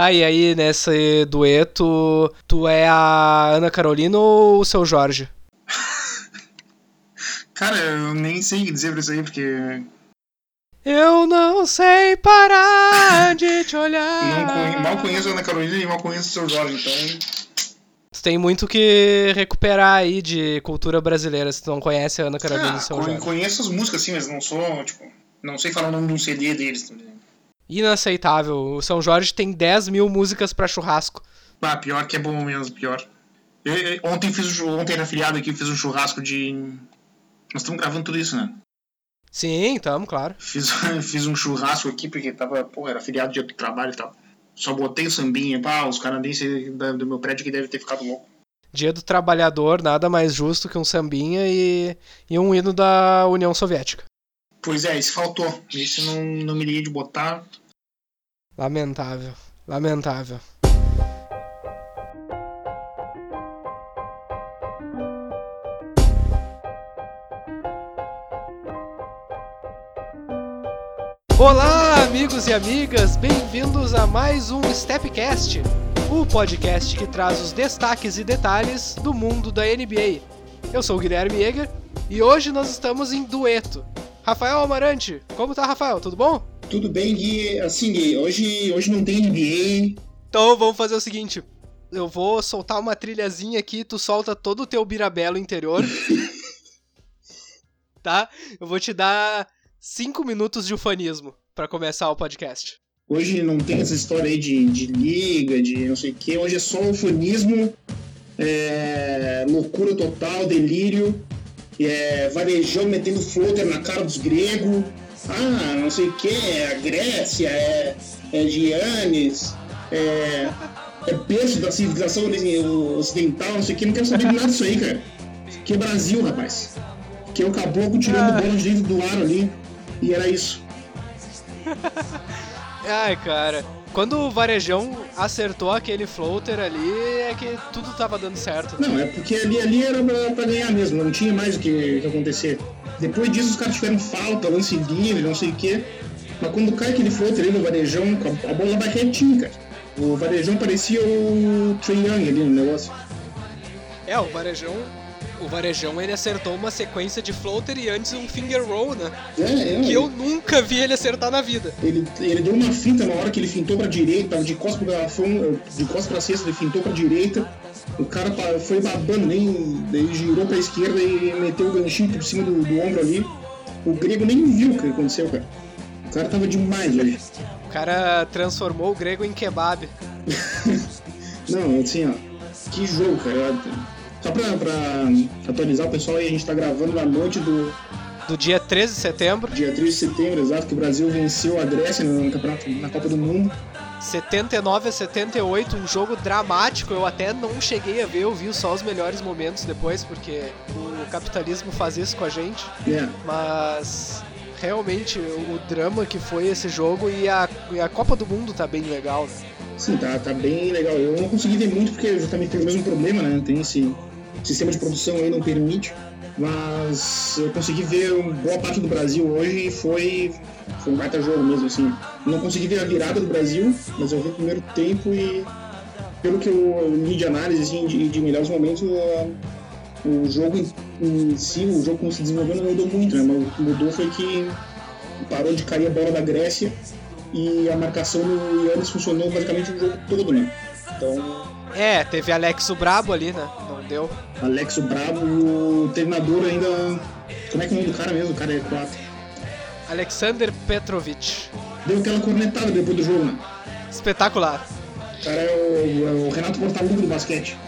Tá, e aí nesse dueto, tu é a Ana Carolina ou o seu Jorge? Cara, eu nem sei o que dizer pra isso aí, porque. Eu não sei parar de te olhar. Conhe- mal conheço a Ana Carolina e mal conheço o seu Jorge, então. Tu tem muito que recuperar aí de cultura brasileira, se tu não conhece a Ana Carolina e Ah, o seu con- Jorge. conheço as músicas sim, mas não sou, tipo. Não sei falar o nome de um CD deles. ligado? Inaceitável. O São Jorge tem 10 mil músicas pra churrasco. Ah, pior que é bom mesmo, pior. Eu- eu- ontem, fiz, ontem era feriado aqui, fiz um churrasco de. Nós estamos gravando tudo isso, né? Sim, tamo, claro. Fiz, fiz um churrasco aqui porque tava, pô, era feriado dia do trabalho e tal. Só botei o sambinha, pá, os canadenses do meu prédio que devem ter ficado louco. Dia do Trabalhador, nada mais justo que um sambinha e, e um hino da União Soviética. Pois é, esse faltou. Esse não, não me liguei de botar. Lamentável. Lamentável. Olá, amigos e amigas, bem-vindos a mais um Stepcast, o podcast que traz os destaques e detalhes do mundo da NBA. Eu sou o Guilherme Yeager e hoje nós estamos em dueto. Rafael Amarante, como tá, Rafael? Tudo bom? Tudo bem, Gui. Assim, Gui, hoje, hoje não tem NBA. Então vamos fazer o seguinte. Eu vou soltar uma trilhazinha aqui, tu solta todo o teu birabelo interior. tá? Eu vou te dar cinco minutos de ufanismo pra começar o podcast. Hoje não tem essa história aí de, de liga, de não sei o quê. Hoje é só ufanismo, é, loucura total, delírio, é, varejão metendo floater na cara dos gregos. Ah, não sei o que, é a Grécia, é, é Giannis, é, é berço da civilização ocidental, não sei o que. Não quero saber de nada disso aí, cara. Que é Brasil, rapaz. Que é o caboclo tirando Ah. bola de dentro do ar ali. E era isso. Ai, cara. Quando o Varejão acertou aquele floater ali, é que tudo tava dando certo. né? Não, é porque ali, ali era pra, pra ganhar mesmo, não tinha mais o que, que acontecer. Depois disso os caras tiveram falta, lance livre, não sei o quê. Mas quando cai aquele floater ali no varejão, a bola vai retinho, cara. O varejão parecia o Trae Young ali no negócio. É, o Varejão. O Varejão ele acertou uma sequência de floater e antes um finger roll, né? É, é, Que eu nunca vi ele acertar na vida. ele, ele deu uma finta na hora que ele fintou pra direita, de costas pro garrafão, de costas pra cesta, ele fintou pra direita. O cara foi babando, nem, daí girou pra esquerda e meteu o ganchinho por cima do, do ombro ali. O grego nem viu o que aconteceu, cara. O cara tava demais hoje. O cara transformou o grego em kebab. Não, assim, ó. Que jogo, cara. Só pra, pra atualizar o pessoal aí, a gente tá gravando na noite do Do dia 13 de setembro, dia 3 de setembro, exato, que o Brasil venceu a Grécia no campeonato, na Copa do Mundo. 79 a 78, um jogo dramático. Eu até não cheguei a ver, eu vi só os melhores momentos depois, porque o capitalismo faz isso com a gente. É, Mas realmente o drama que foi esse jogo e a, e a Copa do Mundo tá bem legal, né? sim, tá, tá bem legal. Eu não consegui ver muito porque justamente tem o mesmo problema, né? Tem esse sistema de produção aí não permite. Mas eu consegui ver boa parte do Brasil hoje e foi, foi um baita jogo mesmo, assim. Não consegui ver a virada do Brasil, mas eu vi o primeiro tempo e pelo que eu li de análise assim, de, de melhores momentos, o, o jogo em, em si, o jogo como se desenvolveu não mudou muito, né? Mas o que mudou foi que parou de cair a bola da Grécia e a marcação do Yannis funcionou basicamente o jogo todo, né? Então, É, teve Alex o Brabo ali, né? Deu. Alex o Brabo e o treinador ainda. Como é que é o nome do cara mesmo? O cara é 4. Alexander Petrovic. Deu aquela cornetada depois do jogo, né? Espetacular. O cara é o, é o Renato Portaluppi do basquete.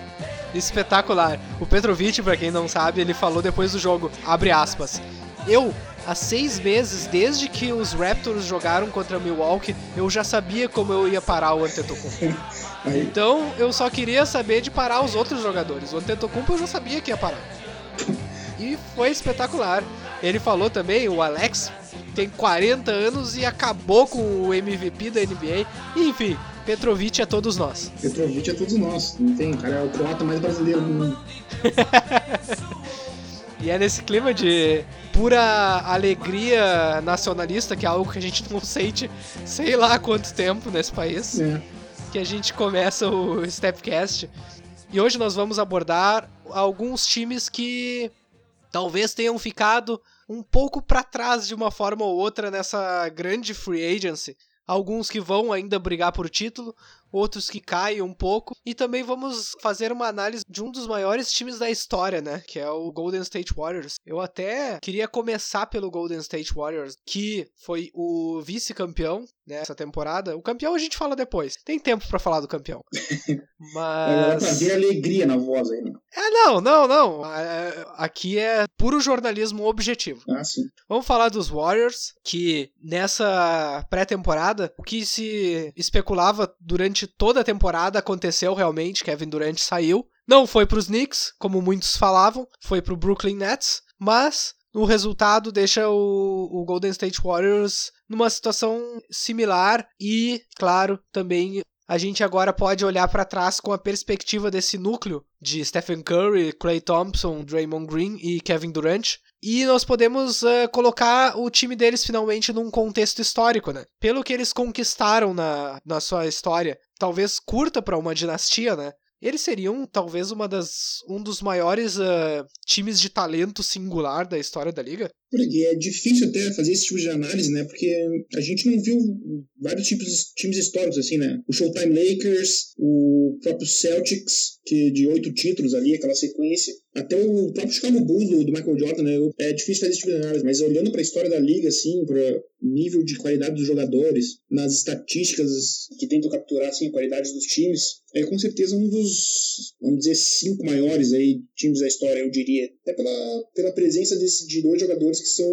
Espetacular. O Petrovic, pra quem não sabe, ele falou depois do jogo, abre aspas. Eu, há seis meses, desde que os Raptors jogaram contra Milwaukee, eu já sabia como eu ia parar o Antetokounmpo. Então, eu só queria saber de parar os outros jogadores. O Antetokounmpo eu já sabia que ia parar. E foi espetacular. Ele falou também, o Alex tem 40 anos e acabou com o MVP da NBA. Enfim, Petrovic é todos nós. Petrovic é todos nós. Não tem, o cara é o croata mais brasileiro do mundo. E é nesse clima de pura alegria nacionalista, que é algo que a gente não sente sei lá quanto tempo nesse país. É. que a gente começa o Stepcast. E hoje nós vamos abordar alguns times que talvez tenham ficado um pouco para trás de uma forma ou outra nessa grande free agency. Alguns que vão ainda brigar por título, outros que caem um pouco. E também vamos fazer uma análise de um dos maiores times da história, né? Que é o Golden State Warriors. Eu até queria começar pelo Golden State Warriors, que foi o vice-campeão nessa temporada. O campeão a gente fala depois. Tem tempo para falar do campeão. Mas. É, pra alegria na voz aí, né? É, não, não, não. Aqui é puro jornalismo objetivo. Ah, sim. Vamos falar dos Warriors, que nessa pré-temporada, o que se especulava durante durante toda a temporada aconteceu realmente, Kevin Durant saiu. Não foi para os Knicks, como muitos falavam, foi para o Brooklyn Nets, mas o resultado deixa o, o, Golden State Warriors numa situação similar e, claro, também a gente agora pode olhar para trás com a perspectiva desse núcleo de Stephen Curry, Klay Thompson, Draymond Green e Kevin Durant. E nós podemos uh, colocar o time deles finalmente num contexto histórico, né? Pelo que eles conquistaram na, na sua história, talvez curta para uma dinastia, né? Eles seriam talvez uma das, um dos maiores uh, times de talento singular da história da liga. E é difícil até fazer esse tipo de análise, né? Porque a gente não viu vários tipos de times históricos assim, né? O Showtime Lakers, o próprio Celtics, que de oito títulos ali, aquela sequência. Até o próprio Chicago Bulls do, do Michael Jordan, né? É difícil fazer esse tipo de análise, mas olhando para a história da liga, assim, para nível de qualidade dos jogadores, nas estatísticas que tentam capturar, assim, a qualidade dos times, é com certeza um dos, vamos dizer, cinco maiores aí times da história, eu diria. Até pela, pela presença desse, de dois jogadores que são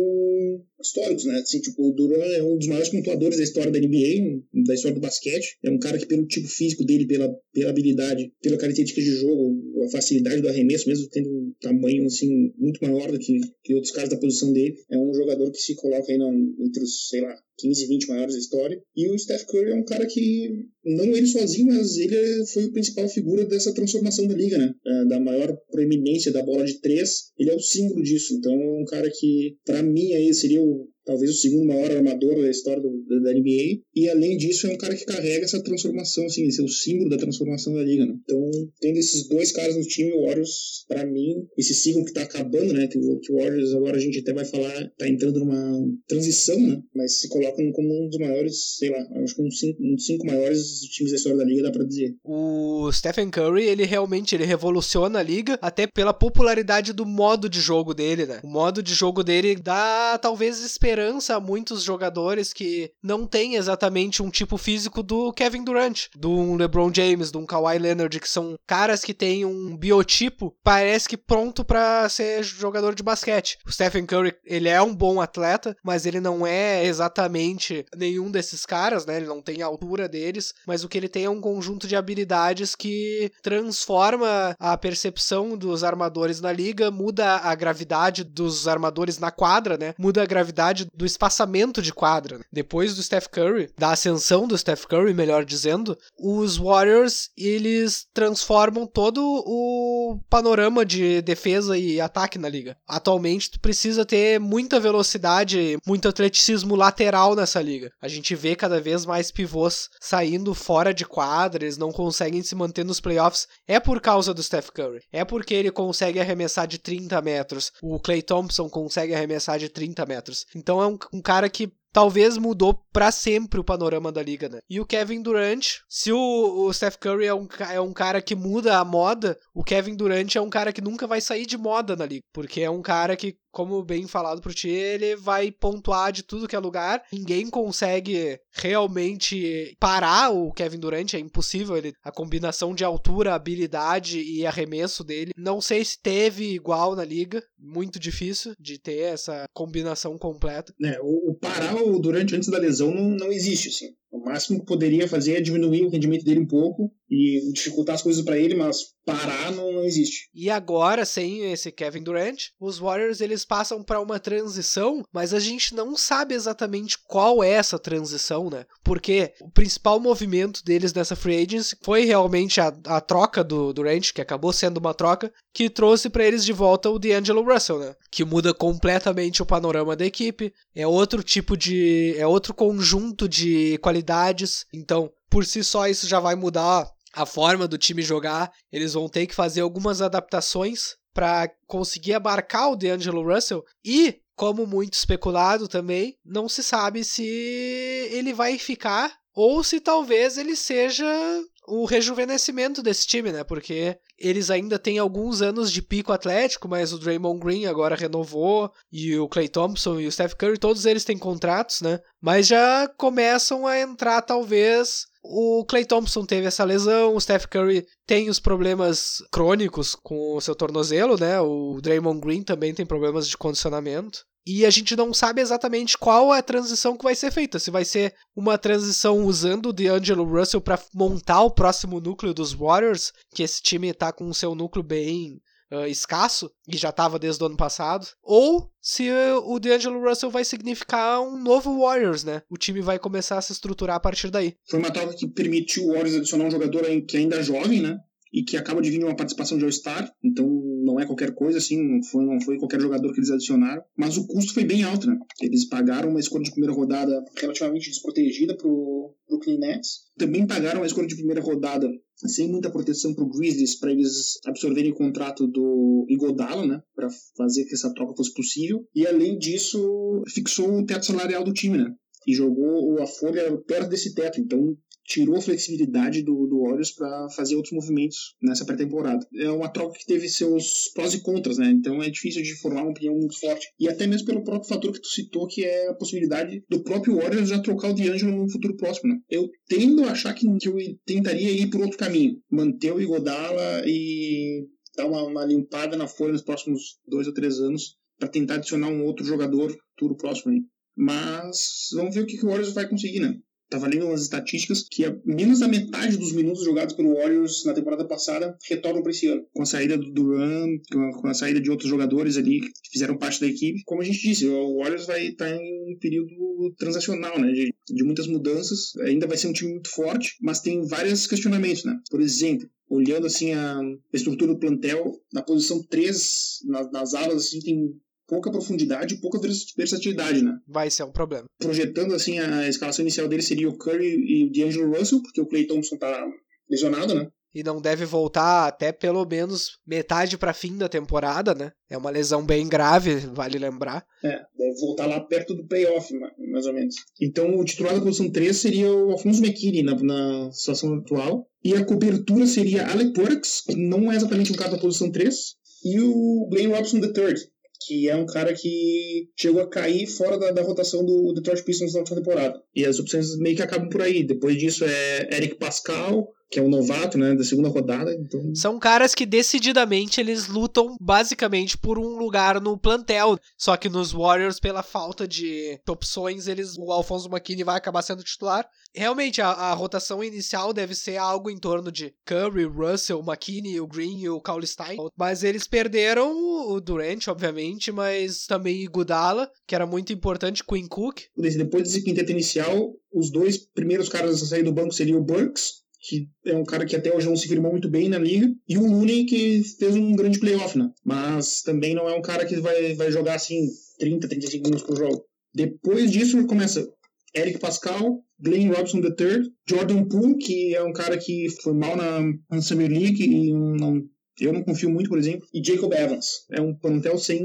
históricos, né? Assim, tipo, o Duran é um dos maiores pontuadores da história da NBA, da história do basquete. É um cara que, pelo tipo físico dele, pela, pela habilidade, pela característica de jogo, a facilidade do arremesso, mesmo tendo um tamanho, assim, muito maior do que, que outros caras da posição dele, é um jogador que se coloca aí não, entre os, sei lá, 15, 20 maiores da história. E o Steph Curry é um cara que, não ele sozinho, mas ele foi a principal figura dessa transformação da liga, né? É, da maior proeminência da bola de três. Ele é o símbolo disso. Então é um cara que, para mim, aí seria o talvez o segundo maior armador da história do, da, NBA. E além disso, é um cara que carrega essa transformação, assim, esse é o símbolo da transformação da liga, né? Então, tendo esses dois caras no time, o Warriors, para mim, esse ciclo que tá acabando, né? Que o, que o Warriors agora a gente até vai falar, tá entrando numa transição, né? Mas se colocam como um dos maiores, sei lá, acho que um cinco, um dos cinco maiores times da história da liga, dá pra dizer. O Stephen Curry, ele realmente ele revoluciona a liga, até pela popularidade do modo de jogo dele, né? O modo de jogo dele dá talvez esperança esperança a muitos jogadores que não têm exatamente um tipo físico do Kevin Durant, do LeBron James, do Kawhi Leonard, que são caras que têm um biotipo, parece que pronto para ser jogador de basquete. O Stephen Curry, ele é um bom atleta, mas ele não é exatamente nenhum desses caras, né? Ele não tem a altura deles, mas o que ele tem é um conjunto de habilidades que transforma a percepção dos armadores na liga, muda a gravidade dos armadores na quadra, né? Muda a gravidade do espaçamento de quadra. Né? Depois do Steph Curry, da ascensão do Steph Curry, melhor dizendo, os Warriors eles transformam todo o panorama de defesa e ataque na liga. Atualmente tu precisa ter muita velocidade, muito atleticismo lateral nessa liga. A gente vê cada vez mais pivôs saindo fora de quadra, eles não conseguem se manter nos playoffs. É por causa do Steph Curry. É porque ele consegue arremessar de 30 metros. O Clay Thompson consegue arremessar de 30 metros. Então então é um, um cara que talvez mudou para sempre o panorama da liga, né? E o Kevin Durant, se o, o Steph Curry é um, é um cara que muda a moda, o Kevin Durant é um cara que nunca vai sair de moda na liga, porque é um cara que como bem falado por ti, ele vai pontuar de tudo que é lugar. Ninguém consegue realmente parar o Kevin Durant, é impossível. Ele, a combinação de altura, habilidade e arremesso dele, não sei se teve igual na liga. Muito difícil de ter essa combinação completa. É, o, o parar o Durant antes da lesão não, não existe, assim. O máximo que poderia fazer é diminuir o rendimento dele um pouco e dificultar as coisas para ele, mas parar não, não, existe. E agora, sem esse Kevin Durant, os Warriors eles passam para uma transição, mas a gente não sabe exatamente qual é essa transição, né? Porque o principal movimento deles nessa free agency foi realmente a, a troca do Durant, que acabou sendo uma troca, que trouxe para eles de volta o D'Angelo Russell, né? Que muda completamente o panorama da equipe. É outro tipo de. É outro conjunto de qualidade qualidades. Então, por si só, isso já vai mudar a forma do time jogar. Eles vão ter que fazer algumas adaptações para conseguir abarcar o DeAngelo Russell e como muito especulado também, não se sabe se ele vai ficar ou se talvez ele seja o rejuvenescimento desse time, né? Porque eles ainda têm alguns anos de pico atlético, mas o Draymond Green agora renovou, e o Clay Thompson e o Steph Curry, todos eles têm contratos, né? Mas já começam a entrar, talvez. O Clay Thompson teve essa lesão, o Steph Curry tem os problemas crônicos com o seu tornozelo, né? O Draymond Green também tem problemas de condicionamento. E a gente não sabe exatamente qual é a transição que vai ser feita. Se vai ser uma transição usando o D'Angelo Russell para montar o próximo núcleo dos Warriors, que esse time tá com o seu núcleo bem uh, escasso e já estava desde o ano passado, ou se o D'Angelo Russell vai significar um novo Warriors, né? O time vai começar a se estruturar a partir daí. Foi uma troca que permitiu o Warriors adicionar um jogador que ainda é jovem, né? E que acaba de vir uma participação de All-Star, então não é qualquer coisa, assim, não foi, não foi qualquer jogador que eles adicionaram, mas o custo foi bem alto, né? Eles pagaram uma escolha de primeira rodada relativamente desprotegida pro Brooklyn Nets, também pagaram uma escolha de primeira rodada sem muita proteção pro Grizzlies para eles absorverem o contrato do Igodala, né, para fazer que essa troca fosse possível, e além disso fixou o teto salarial do time, né? E jogou a folha perto desse teto, então tirou a flexibilidade do, do Warriors para fazer outros movimentos nessa pré-temporada. É uma troca que teve seus prós e contras, né? Então é difícil de formar uma opinião muito forte. E até mesmo pelo próprio fator que tu citou, que é a possibilidade do próprio Warriors já trocar o D'Angelo no futuro próximo, né? Eu tendo a achar que, que eu tentaria ir por outro caminho. Manter o Igodala e dar uma, uma limpada na folha nos próximos dois ou três anos para tentar adicionar um outro jogador futuro próximo aí. Mas vamos ver o que, que o Warriors vai conseguir, né? Tava lendo umas estatísticas que menos da metade dos minutos jogados pelo Warriors na temporada passada retornam para esse ano. Com a saída do Duran, com a saída de outros jogadores ali que fizeram parte da equipe. Como a gente disse, o Warriors vai estar tá em um período transacional, né? De, de muitas mudanças. Ainda vai ser um time muito forte, mas tem vários questionamentos, né? Por exemplo, olhando assim a estrutura do plantel, na posição 3, nas, nas alas, assim, tem pouca profundidade e pouca versatilidade, né? Vai ser um problema. Projetando assim, a escalação inicial dele seria o Curry e o D'Angelo Russell, porque o Clay Thompson tá lesionado, né? E não deve voltar até pelo menos metade para fim da temporada, né? É uma lesão bem grave, vale lembrar. É, deve voltar lá perto do playoff, mais ou menos. Então o titular da posição 3 seria o Alfonso McKinney na, na situação atual. E a cobertura seria Alec Burks, que não é exatamente um cara da posição 3, e o Glenn Robson III, que é um cara que chegou a cair fora da, da rotação do Detroit Pistons na última temporada. E as opções meio que acabam por aí. Depois disso é Eric Pascal, que é um novato, né, da segunda rodada. Então... São caras que decididamente eles lutam basicamente por um lugar no plantel. Só que nos Warriors, pela falta de opções, eles o Alfonso McKinney vai acabar sendo titular. Realmente, a, a rotação inicial deve ser algo em torno de Curry, Russell, McKinney, o Green e o Stein. Mas eles perderam o Durant, obviamente, mas também Gudala, que era muito importante, Quinn Cook. Depois desse quinteto inicial, os dois primeiros caras a sair do banco seriam o Burks, que é um cara que até hoje não se firmou muito bem na liga, e o Looney, que fez um grande playoff, né? Mas também não é um cara que vai, vai jogar assim 30, 35 minutos por jogo. Depois disso começa Eric Pascal, Glenn Robson III, Jordan Poole, que é um cara que foi mal na, na Summer League e não, eu não confio muito, por exemplo, e Jacob Evans. É um plantel sem,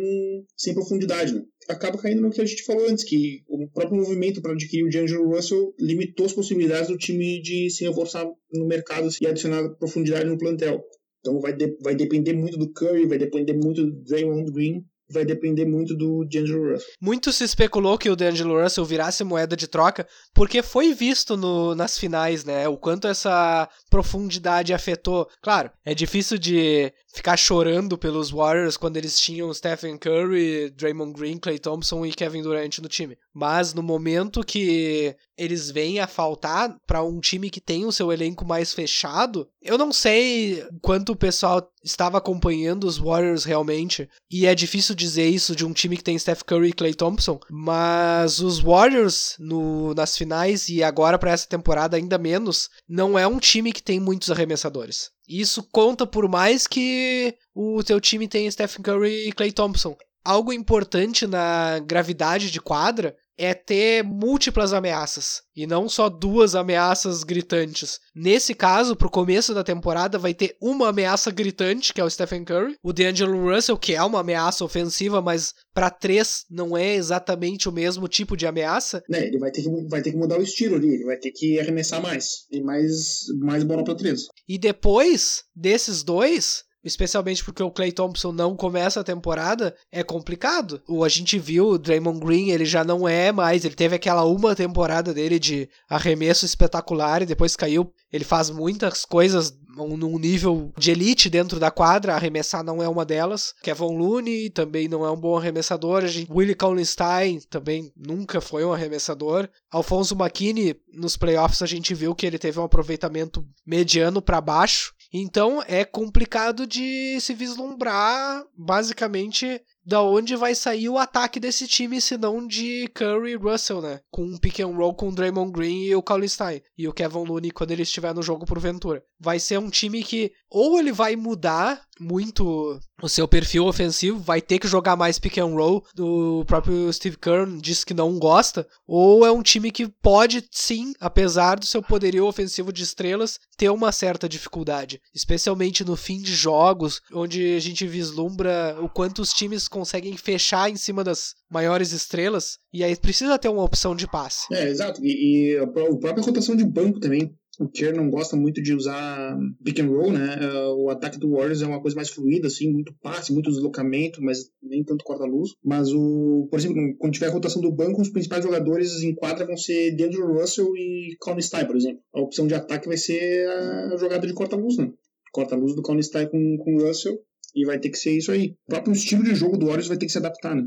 sem profundidade, né? Acaba caindo no que a gente falou antes, que o próprio movimento para adquirir o D'Angelo Russell limitou as possibilidades do time de se reforçar no mercado e adicionar profundidade no plantel. Então vai, de, vai depender muito do Curry, vai depender muito do Draymond Green, vai depender muito do D'Angelo Russell. Muito se especulou que o D'Angelo Russell virasse moeda de troca, porque foi visto no, nas finais, né? O quanto essa profundidade afetou. Claro, é difícil de ficar chorando pelos Warriors quando eles tinham Stephen Curry, Draymond Green, Clay Thompson e Kevin Durant no time. Mas no momento que eles vêm a faltar para um time que tem o seu elenco mais fechado, eu não sei quanto o pessoal estava acompanhando os Warriors realmente. E é difícil dizer isso de um time que tem Steph Curry e Clay Thompson, mas os Warriors no, nas finais e agora para essa temporada ainda menos, não é um time que tem muitos arremessadores. Isso conta por mais que o teu time tenha Stephen Curry e Clay Thompson. Algo importante na gravidade de quadra é ter múltiplas ameaças e não só duas ameaças gritantes. Nesse caso, pro começo da temporada, vai ter uma ameaça gritante, que é o Stephen Curry, o D'Angelo Russell, que é uma ameaça ofensiva, mas para três não é exatamente o mesmo tipo de ameaça. Né, ele vai ter, que, vai ter que mudar o estilo ali, ele vai ter que arremessar mais, e mais, mais bola pra três. E depois desses dois, especialmente porque o Clay Thompson não começa a temporada, é complicado. O a gente viu o Draymond Green, ele já não é mais, ele teve aquela uma temporada dele de arremesso espetacular e depois caiu. Ele faz muitas coisas num nível de elite dentro da quadra, arremessar não é uma delas. Kevin Looney também não é um bom arremessador. Willie Cauley-Stein também nunca foi um arremessador. Alfonso McKinney, nos playoffs a gente viu que ele teve um aproveitamento mediano para baixo. Então é complicado de se vislumbrar, basicamente, da onde vai sair o ataque desse time, se não de Curry e Russell, né? Com um pick and roll com o Draymond Green e o Stein E o Kevin Looney quando ele estiver no jogo por Ventura. Vai ser um time que ou ele vai mudar muito o seu perfil ofensivo, vai ter que jogar mais pick and roll. O próprio Steve Kerr diz que não gosta. Ou é um time que pode sim, apesar do seu poderio ofensivo de estrelas, ter uma certa dificuldade. Especialmente no fim de jogos, onde a gente vislumbra o quanto os times conseguem fechar em cima das maiores estrelas, e aí precisa ter uma opção de passe. É, exato. E, e a própria rotação de banco também. O Kerr não gosta muito de usar pick and roll, né? É, o ataque do Warriors é uma coisa mais fluida, assim, muito passe, muito deslocamento, mas nem tanto corta-luz. Mas, o, por exemplo, quando tiver a rotação do banco, os principais jogadores em quadra vão ser D'Angelo Russell e Colin Stein, por exemplo. A opção de ataque vai ser a jogada de corta-luz, né? Corta-luz do Colin Stein com, com Russell e vai ter que ser isso aí. O próprio estilo de jogo do Warriors vai ter que se adaptar, né?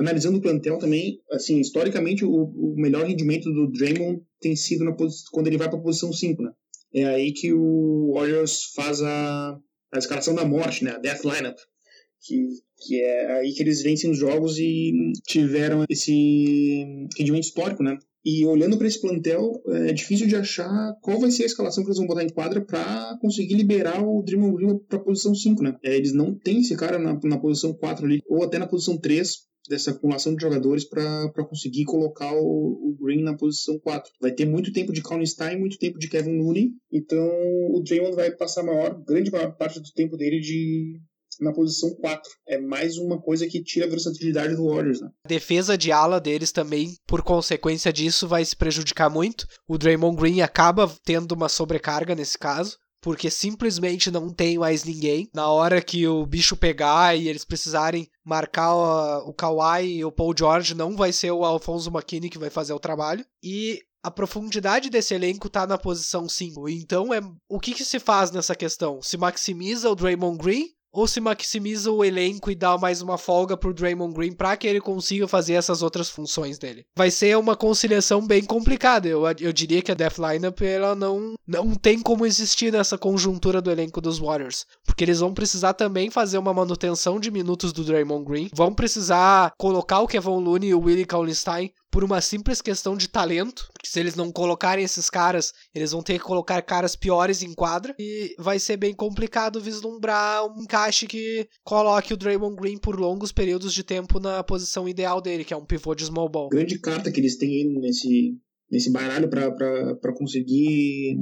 Analisando o plantel também, assim, historicamente o, o melhor rendimento do Draymond tem sido na quando ele vai para a posição 5, né? É aí que o Warriors faz a, a escalação da morte, né? A Death Lineup. Que, que é aí que eles vencem os jogos e tiveram esse rendimento histórico, né? E olhando para esse plantel, é difícil de achar qual vai ser a escalação que eles vão botar em quadra para conseguir liberar o Draymond Green para a posição 5, né? É, eles não têm esse cara na, na posição 4 ali, ou até na posição 3, dessa acumulação de jogadores para conseguir colocar o, o, Green na posição 4. Vai ter muito tempo de Stein, muito tempo de Kevin Looney, então o Draymond vai passar a maior, grande maior parte do tempo dele de, na posição 4. É mais uma coisa que tira a versatilidade do Warriors, né? A defesa de ala deles também, por consequência disso, vai se prejudicar muito. O Draymond Green acaba tendo uma sobrecarga nesse caso. Porque simplesmente não tem mais ninguém. Na hora que o bicho pegar e eles precisarem marcar o, o Kawhi e o Paul George, não vai ser o Alfonso McKinney que vai fazer o trabalho. E a profundidade desse elenco tá na posição 5. Então, é o que, que se faz nessa questão? Se maximiza o Draymond Green ou se maximiza o elenco e dá mais uma folga pro Draymond Green para que ele consiga fazer essas outras funções dele. Vai ser uma conciliação bem complicada. Eu, eu diria que a Death Lineup ela não, não tem como existir nessa conjuntura do elenco dos Warriors, porque eles vão precisar também fazer uma manutenção de minutos do Draymond Green, vão precisar colocar o Kevin Looney e o Willie Cauley-Stein por uma simples questão de talento. Se eles não colocarem esses caras, eles vão ter que colocar caras piores em quadra. E vai ser bem complicado vislumbrar um encaixe que coloque o Draymond Green por longos períodos de tempo na posição ideal dele, que é um pivô de small ball. Grande carta que eles têm nesse, nesse baralho para conseguir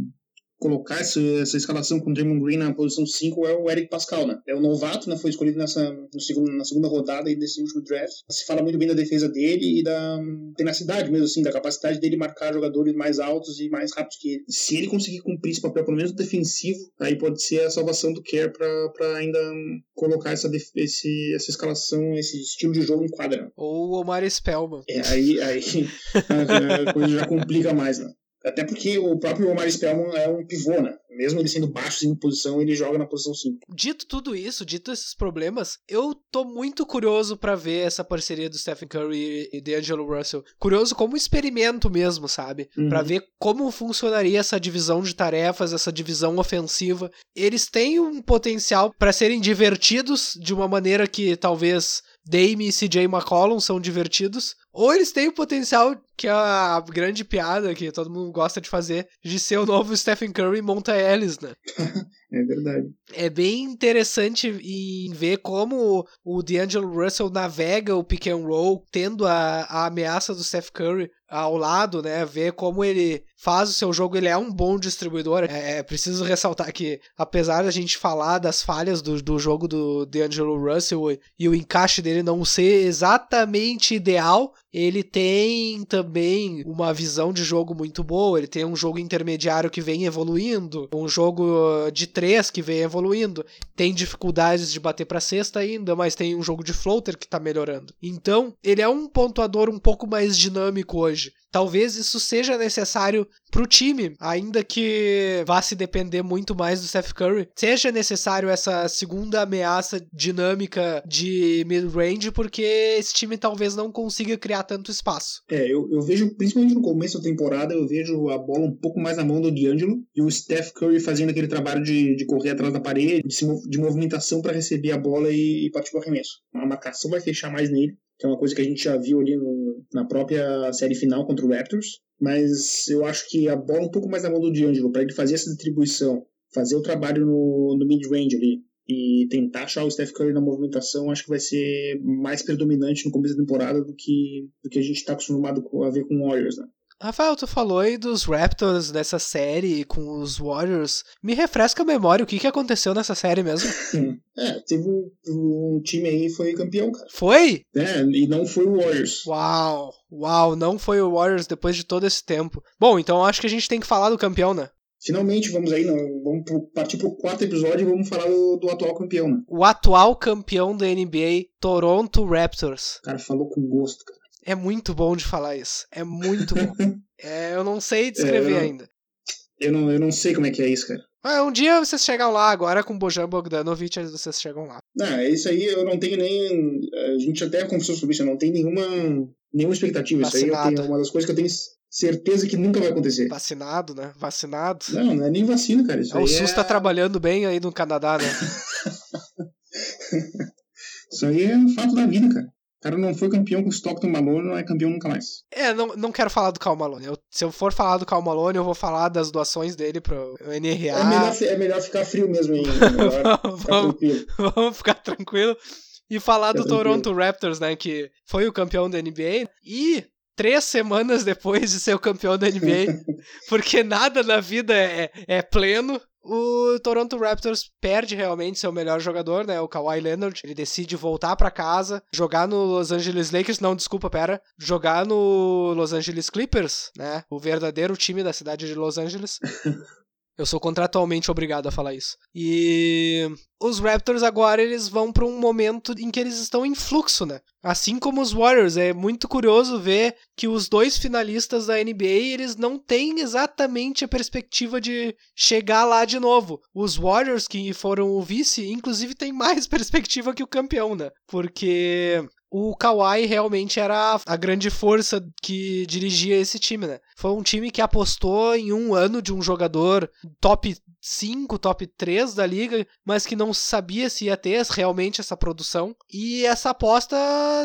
colocar essa, essa escalação com o Draymond Green na posição 5 é o Eric Pascal, né? É o novato, né? Foi escolhido nessa, no segundo, na segunda rodada desse último draft. Se fala muito bem da defesa dele e da tenacidade mesmo, assim, da capacidade dele marcar jogadores mais altos e mais rápidos que ele. Se ele conseguir cumprir esse papel, pelo menos defensivo, aí pode ser a salvação do Kerr para ainda colocar essa, esse, essa escalação, esse estilo de jogo em quadra. Ou o Omar Spellman. É, aí, aí a coisa já complica mais, né? Até porque o próprio Omar Spellman é um pivô, né? Mesmo ele sendo baixo em posição, ele joga na posição 5. Dito tudo isso, dito esses problemas, eu tô muito curioso para ver essa parceria do Stephen Curry e D'Angelo Russell. Curioso como experimento mesmo, sabe? Uhum. Para ver como funcionaria essa divisão de tarefas, essa divisão ofensiva. Eles têm um potencial para serem divertidos de uma maneira que talvez Dame e CJ McCollum são divertidos, ou eles têm o potencial, que é a grande piada que todo mundo gosta de fazer, de ser o novo Stephen Curry Monta Ellis, né? É verdade. É bem interessante em ver como o D'Angelo Russell navega o pick and roll, tendo a, a ameaça do Steph Curry ao lado, né? Ver como ele faz o seu jogo, ele é um bom distribuidor. É, é preciso ressaltar que, apesar da gente falar das falhas do, do jogo do D'Angelo Russell e, e o encaixe dele não ser exatamente ideal, ele tem também uma visão de jogo muito boa, ele tem um jogo intermediário que vem evoluindo, um jogo de três que vem evoluindo, tem dificuldades de bater para cesta ainda, mas tem um jogo de floater que tá melhorando. Então, ele é um pontuador um pouco mais dinâmico hoje. Talvez isso seja necessário pro time, ainda que vá se depender muito mais do Steph Curry. Seja necessário essa segunda ameaça dinâmica de mid-range, porque esse time talvez não consiga criar tanto espaço. É, eu, eu vejo, principalmente no começo da temporada, eu vejo a bola um pouco mais na mão do D'Angelo e o Steph Curry fazendo aquele trabalho de, de correr atrás da parede, de, de movimentação para receber a bola e, e partir pro arremesso. A marcação vai fechar mais nele que é uma coisa que a gente já viu ali no, na própria série final contra o Raptors. Mas eu acho que a bola um pouco mais na mão do D'Angelo, para ele fazer essa distribuição, fazer o trabalho no, no mid-range ali e tentar achar o Steph Curry na movimentação, acho que vai ser mais predominante no começo da temporada do que, do que a gente está acostumado a ver com o Warriors, né? Rafael, tu falou aí dos Raptors dessa série com os Warriors. Me refresca a memória, o que, que aconteceu nessa série mesmo? é, teve um, um time aí foi campeão, cara. Foi? É, e não foi o Warriors. Uau, uau, não foi o Warriors depois de todo esse tempo. Bom, então acho que a gente tem que falar do campeão, né? Finalmente, vamos aí, não, vamos partir pro quarto episódio e vamos falar do, do, atual campeão, né? O atual campeão da NBA, Toronto Raptors. O cara falou com gosto, cara. É muito bom de falar isso. É muito bom. é, eu não sei descrever é, eu ainda. Eu não, eu não sei como é que é isso, cara. Ah, um dia vocês chegam lá, agora com Bojan Bogdanovic vocês chegam lá. Não, isso aí eu não tenho nem. A gente até conversou sobre isso, eu não tenho nenhuma, nenhuma expectativa. Vacinado. Isso aí eu tenho uma das coisas que eu tenho certeza que nunca vai acontecer. Vacinado, né? Vacinado. Não, não é nem vacina, cara. Isso é, o SUS é... tá trabalhando bem aí no Canadá, né? isso aí é um fato da vida, cara. O cara não foi campeão com o Stockton Malone, não é campeão nunca mais. É, não, não quero falar do Cal Malone. Eu, se eu for falar do Cal Malone, eu vou falar das doações dele pro NRA. É melhor, é melhor ficar frio mesmo aí. Melhor vamos, ficar tranquilo. vamos ficar tranquilo. E falar Fica do tranquilo. Toronto Raptors, né? Que foi o campeão da NBA. E três semanas depois de ser o campeão da NBA, porque nada na vida é, é pleno o Toronto Raptors perde realmente seu melhor jogador, né? O Kawhi Leonard. Ele decide voltar para casa, jogar no Los Angeles Lakers. Não, desculpa, pera. Jogar no Los Angeles Clippers, né? O verdadeiro time da cidade de Los Angeles. Eu sou contratualmente obrigado a falar isso. E os Raptors agora eles vão para um momento em que eles estão em fluxo, né? Assim como os Warriors, é muito curioso ver que os dois finalistas da NBA, eles não têm exatamente a perspectiva de chegar lá de novo. Os Warriors que foram o vice, inclusive têm mais perspectiva que o campeão, né? Porque o Kawhi realmente era a grande força que dirigia esse time, né? Foi um time que apostou em um ano de um jogador top 5, top 3 da liga, mas que não sabia se ia ter realmente essa produção. E essa aposta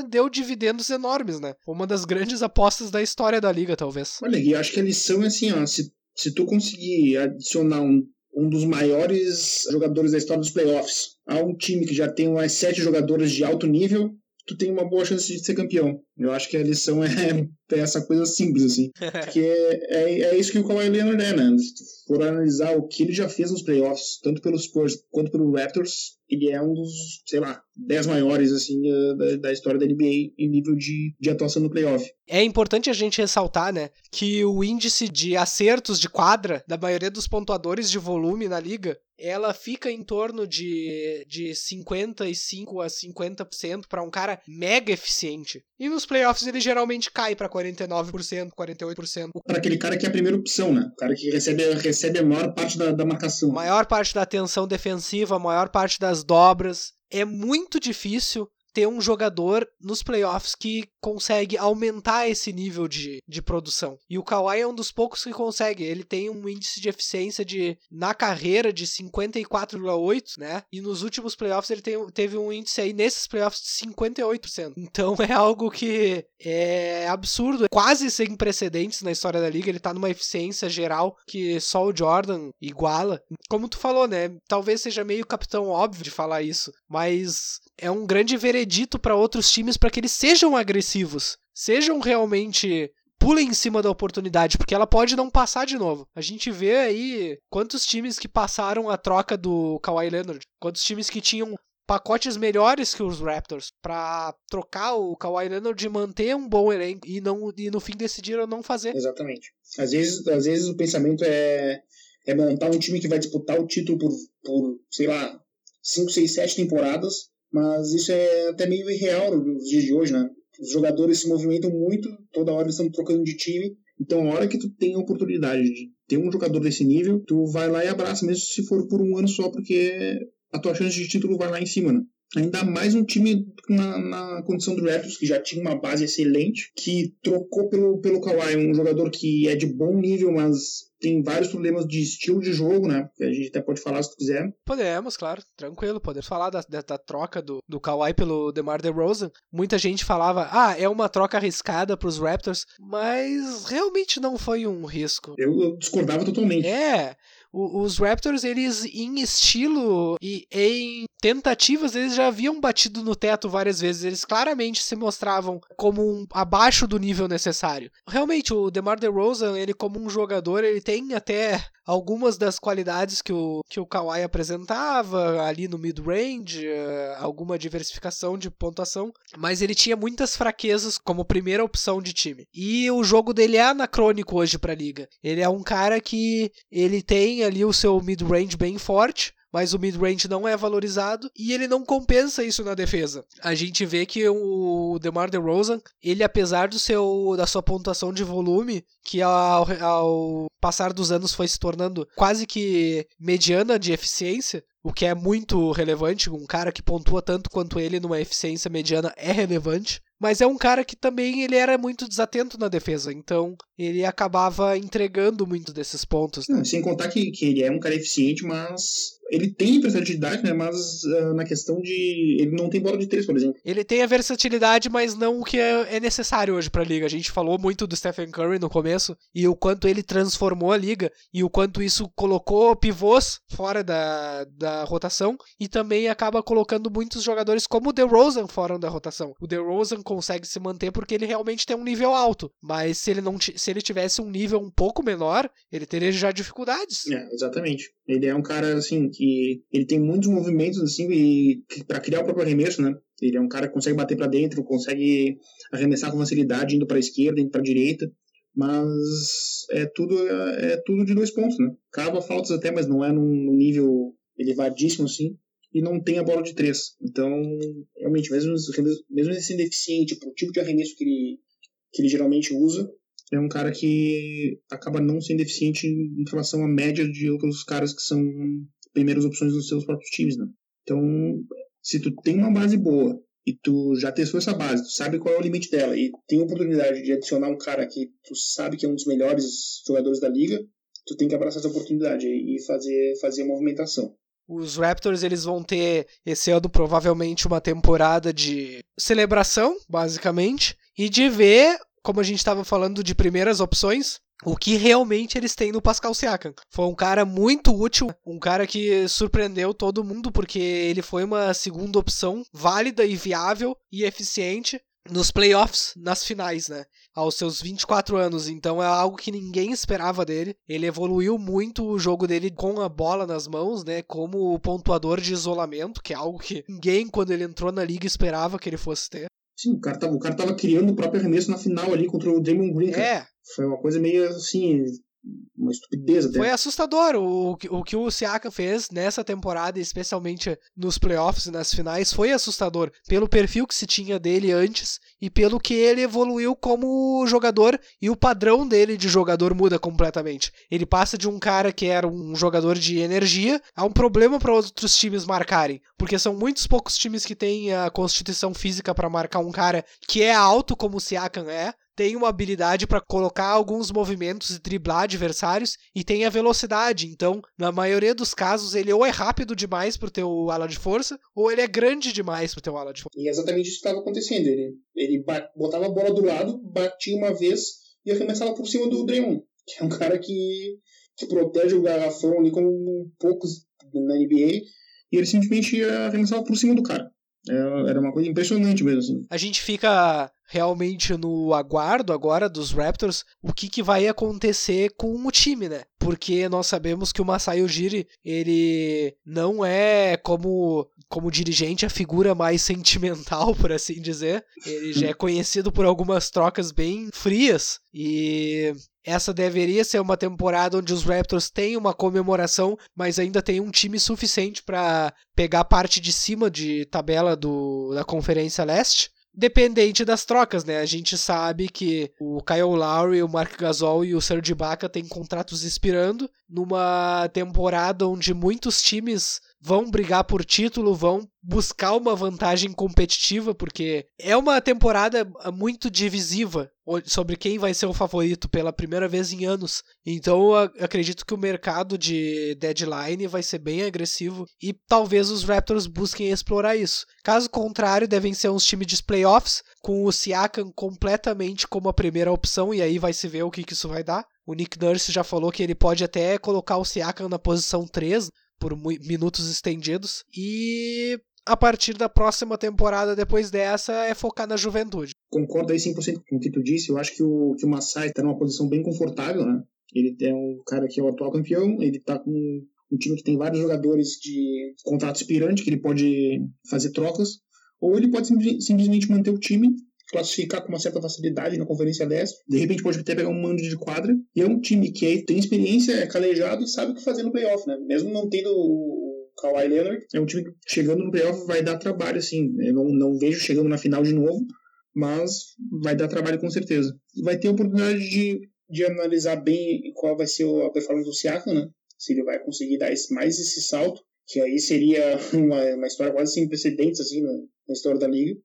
deu dividendos enormes, né? Uma das grandes apostas da história da liga, talvez. Olha, e acho que a lição é assim, ó, se, se tu conseguir adicionar um um dos maiores jogadores da história dos playoffs a um time que já tem umas sete jogadores de alto nível, tu tem uma boa chance de ser campeão. Eu acho que a lição é, é essa coisa simples, assim. Porque é, é, é, isso que o Kawhi Leonard é, né? Se tu for analisar o que ele já fez nos playoffs, tanto pelos Spurs quanto pelo Raptors, ele é um dos, sei lá, 10 maiores, assim, da, da história da NBA em nível de, de atuação no playoff. É importante a gente ressaltar, né, que o índice de acertos de quadra da maioria dos pontuadores de volume na liga ela fica em torno de, de 55 a 50% para um cara mega eficiente. E nos playoffs ele geralmente cai para 49%, 48%. Para aquele cara que é a primeira opção, né? O cara que recebe, recebe a maior parte da, da marcação. A maior parte da atenção defensiva, a maior parte das dobras. É muito difícil ter um jogador nos playoffs que consegue aumentar esse nível de, de produção. E o Kawhi é um dos poucos que consegue. Ele tem um índice de eficiência de na carreira de 54,8, né? E nos últimos playoffs ele tem, teve um índice aí nesses playoffs de 58%. Então é algo que é absurdo, quase sem precedentes na história da liga. Ele tá numa eficiência geral que só o Jordan iguala. Como tu falou, né? Talvez seja meio capitão óbvio de falar isso, mas é um grande veredito para outros times para que eles sejam agressivos, sejam realmente pulem em cima da oportunidade, porque ela pode não passar de novo. A gente vê aí quantos times que passaram a troca do Kawhi Leonard, quantos times que tinham pacotes melhores que os Raptors para trocar o Kawhi Leonard e manter um bom elenco e não e no fim decidiram não fazer. Exatamente. Às vezes, às vezes o pensamento é é montar um time que vai disputar o título por, por sei lá, 5, 6, 7 temporadas mas isso é até meio irreal nos dias de hoje, né? Os jogadores se movimentam muito, toda hora eles estão trocando de time. Então, a hora que tu tem a oportunidade de ter um jogador desse nível, tu vai lá e abraça, mesmo se for por um ano só, porque a tua chance de título vai lá em cima, né? Ainda mais um time na, na condição do Raptors, que já tinha uma base excelente, que trocou pelo, pelo Kawhi, um jogador que é de bom nível, mas tem vários problemas de estilo de jogo, né? Que a gente até pode falar se tu quiser. Podemos, claro, tranquilo. Podemos falar da, da, da, troca do, do Kawhi pelo DeMar DeRozan. Muita gente falava, ah, é uma troca arriscada pros Raptors, mas realmente não foi um risco. Eu, eu discordava totalmente. É, os Raptors, eles em estilo e em tentativas, eles já haviam batido no teto várias vezes. Eles claramente se mostravam como um, abaixo do nível necessário. Realmente, o DeMar DeRozan, ele como um jogador, ele tem até algumas das qualidades que o, que o Kawhi apresentava ali no mid-range, uh, alguma diversificação de pontuação, mas ele tinha muitas fraquezas como primeira opção de time. E o jogo dele é anacrônico hoje para a liga. Ele é um cara que ele tem ali o seu mid-range bem forte, mas o mid-range não é valorizado e ele não compensa isso na defesa. A gente vê que o DeMar DeRozan, ele apesar do seu da sua pontuação de volume, que ao, ao passar dos anos foi se tornando quase que mediana de eficiência, o que é muito relevante, um cara que pontua tanto quanto ele numa eficiência mediana é relevante mas é um cara que também ele era muito desatento na defesa, então ele acabava entregando muito desses pontos. Né? Não, sem contar que, que ele é um cara eficiente, mas ele tem versatilidade, né? Mas uh, na questão de. Ele não tem bola de três, por exemplo. Ele tem a versatilidade, mas não o que é, é necessário hoje pra liga. A gente falou muito do Stephen Curry no começo e o quanto ele transformou a liga e o quanto isso colocou pivôs fora da, da rotação e também acaba colocando muitos jogadores como o DeRozan fora da rotação. O DeRozan consegue se manter porque ele realmente tem um nível alto, mas se ele não se ele tivesse um nível um pouco menor, ele teria já dificuldades. É, exatamente. Ele é um cara assim que ele tem muitos movimentos assim e para criar o próprio arremesso, né? Ele é um cara que consegue bater para dentro, consegue arremessar com facilidade indo para a esquerda, indo para a direita, mas é tudo é, tudo de dois pontos, né? Cava faltas até, mas não é num, nível elevadíssimo assim e não tem a bola de três. Então, realmente, mesmo mesmo sendo eficiente para o tipo de arremesso que ele que ele geralmente usa, é um cara que acaba não sendo eficiente em relação à média de outros caras que são primeiras opções nos seus próprios times, né? Então, se tu tem uma base boa e tu já testou essa base, tu sabe qual é o limite dela e tem a oportunidade de adicionar um cara que tu sabe que é um dos melhores jogadores da liga, tu tem que abraçar essa oportunidade e fazer, fazer a movimentação. Os Raptors eles vão ter esse ano provavelmente uma temporada de celebração, basicamente, e de ver como a gente estava falando de primeiras opções, o que realmente eles têm no Pascal Siakam. Foi um cara muito útil, um cara que surpreendeu todo mundo porque ele foi uma segunda opção válida e viável e eficiente nos playoffs, nas finais, né? Aos seus 24 anos, então é algo que ninguém esperava dele. Ele evoluiu muito o jogo dele com a bola nas mãos, né? Como pontuador de isolamento, que é algo que ninguém, quando ele entrou na liga, esperava que ele fosse ter. Sim, o cara, tava, o cara tava criando o próprio arremesso na final ali contra o Damon Green. Cara. É. Foi uma coisa meio assim, uma estupidez até. Foi assustador o, o que o Siakam fez nessa temporada, especialmente nos playoffs e nas finais, foi assustador pelo perfil que se tinha dele antes e pelo que ele evoluiu como jogador e o padrão dele de jogador muda completamente. Ele passa de um cara que era um jogador de energia a um problema para outros times marcarem, porque são muitos poucos times que têm a constituição física para marcar um cara que é alto como o Siakam é, tem uma habilidade para colocar alguns movimentos e driblar adversários e tem a velocidade. Então, na maioria dos casos, ele ou é rápido demais pro teu ala de força, ou ele é grande demais pro teu ala de força. E é exatamente isso que estava acontecendo. Ele, ele botava a bola do lado, batia uma vez e arremessava por cima do Draymond, que é um cara que, que protege o garrafão ali como poucos na NBA, e ele simplesmente arremessava por cima do cara. É, era uma coisa impressionante mesmo. Assim. A gente fica realmente no aguardo agora dos Raptors o que, que vai acontecer com o time, né? Porque nós sabemos que o Masai Ujiri, ele não é como como dirigente a figura mais sentimental, por assim dizer. Ele já é conhecido por algumas trocas bem frias e essa deveria ser uma temporada onde os Raptors têm uma comemoração, mas ainda tem um time suficiente para pegar a parte de cima de tabela do, da Conferência Leste. Dependente das trocas, né? A gente sabe que o Kyle Lowry, o Mark Gasol e o Serge Ibaka têm contratos expirando numa temporada onde muitos times vão brigar por título, vão buscar uma vantagem competitiva, porque é uma temporada muito divisiva sobre quem vai ser o favorito pela primeira vez em anos. Então acredito que o mercado de deadline vai ser bem agressivo e talvez os Raptors busquem explorar isso. Caso contrário, devem ser uns times de playoffs com o Siakam completamente como a primeira opção e aí vai se ver o que, que isso vai dar. O Nick Nurse já falou que ele pode até colocar o Siakam na posição 3 por minutos estendidos. E a partir da próxima temporada, depois dessa, é focar na juventude. Concordo aí 100% com o que tu disse. Eu acho que o, que o Masai está numa posição bem confortável, né? Ele é um cara que é o atual campeão, ele está com um time que tem vários jogadores de contrato expirante, que ele pode fazer trocas, ou ele pode simplesmente manter o time classificar com uma certa facilidade na Conferência Leste. De repente pode até pegar um mando de quadra. E é um time que tem experiência, é calejado e sabe o que fazer no playoff, né? Mesmo não tendo o Kawhi Leonard, é um time que chegando no playoff vai dar trabalho, assim. Eu não, não vejo chegando na final de novo, mas vai dar trabalho com certeza. Vai ter a oportunidade de, de analisar bem qual vai ser a performance do Siakam, né? Se ele vai conseguir dar esse, mais esse salto, que aí seria uma, uma história quase sem precedentes, assim, na, na história da liga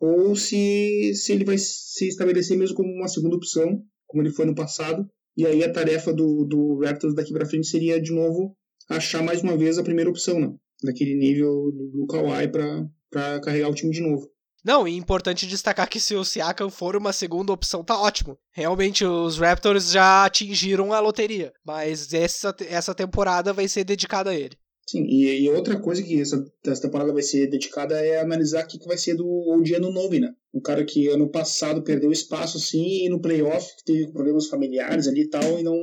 ou se, se ele vai se estabelecer mesmo como uma segunda opção, como ele foi no passado. E aí a tarefa do, do Raptors daqui para frente seria, de novo, achar mais uma vez a primeira opção, né? Daquele nível do, do Kawhi para carregar o time de novo. Não, e importante destacar que se o Siakam for uma segunda opção, tá ótimo. Realmente, os Raptors já atingiram a loteria, mas essa, essa temporada vai ser dedicada a ele. Sim, e, e, outra coisa que essa, essa temporada vai ser dedicada é analisar o que, que vai ser do Odiano Novi, né? Um cara que ano passado perdeu espaço, assim, e no playoff teve problemas familiares ali e tal, e não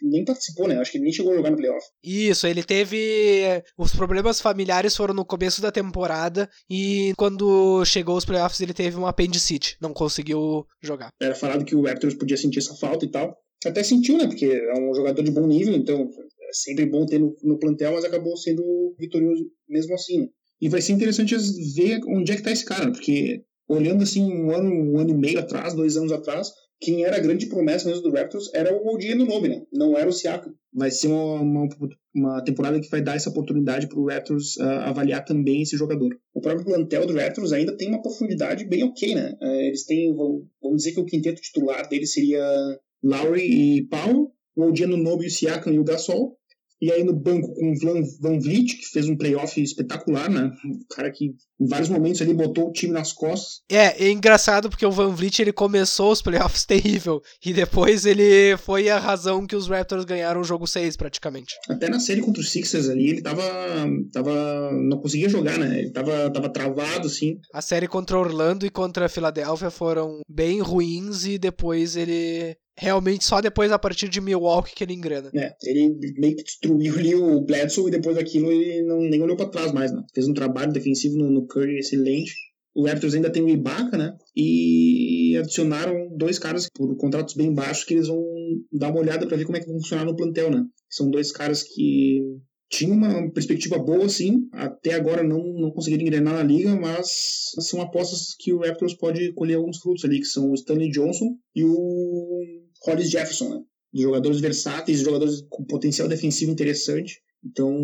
nem participou, né? Acho que ele nem chegou a jogar no playoff. Isso, ele teve. Os problemas familiares foram no começo da temporada, e quando chegou os playoffs ele teve um apendicite, não conseguiu jogar. Era falado que o Raptors podia sentir essa falta e tal. Até sentiu, né? Porque é um jogador de bom nível, então sempre bom ter no, no plantel, mas acabou sendo vitorioso mesmo assim. Né? E vai ser interessante ver onde é que tá esse cara, porque olhando assim um ano, um ano e meio atrás, dois anos atrás, quem era a grande promessa mesmo do Raptors era o Odie no nome, né? Não era o Siakam. Vai ser uma, uma, uma, temporada que vai dar essa oportunidade para o Raptors uh, avaliar também esse jogador. O próprio plantel do Raptors ainda tem uma profundidade bem ok, né? Uh, eles têm, vamos, vamos dizer que o quinteto titular deles seria Lowry e Powell, o Odiano Nobe, o Siakam e o Gasol. E aí no banco com o Van, Van Vliet, que fez um playoff espetacular, né? Um cara que em vários momentos ali botou o time nas costas. É, é engraçado porque o Van Vliet ele começou os playoffs terrível e depois ele foi a razão que os Raptors ganharam o jogo 6 praticamente. Até na série contra os Sixers ali, ele tava tava não conseguia jogar, né? Ele tava tava travado assim. A série contra Orlando e contra a Filadélfia foram bem ruins e depois ele realmente só depois a partir de Milwaukee que ele engrena. É, ele meio que destruiu ali o Bledsoe e depois daquilo ele não, nem olhou para trás mais, né? Fez um trabalho defensivo no, no Curry excelente. O Raptors ainda tem o Ibaka, né? E adicionaram dois caras por contratos bem baixos que eles vão dar uma olhada para ver como é que vai funcionar no plantel, né? São dois caras que tinham uma perspectiva boa, sim. Até agora não, não conseguiram engrenar na liga, mas são apostas que o Raptors pode colher alguns frutos ali, que são o Stanley Johnson e o Hollis Jefferson, né? Jogadores versáteis, jogadores com potencial defensivo interessante. Então,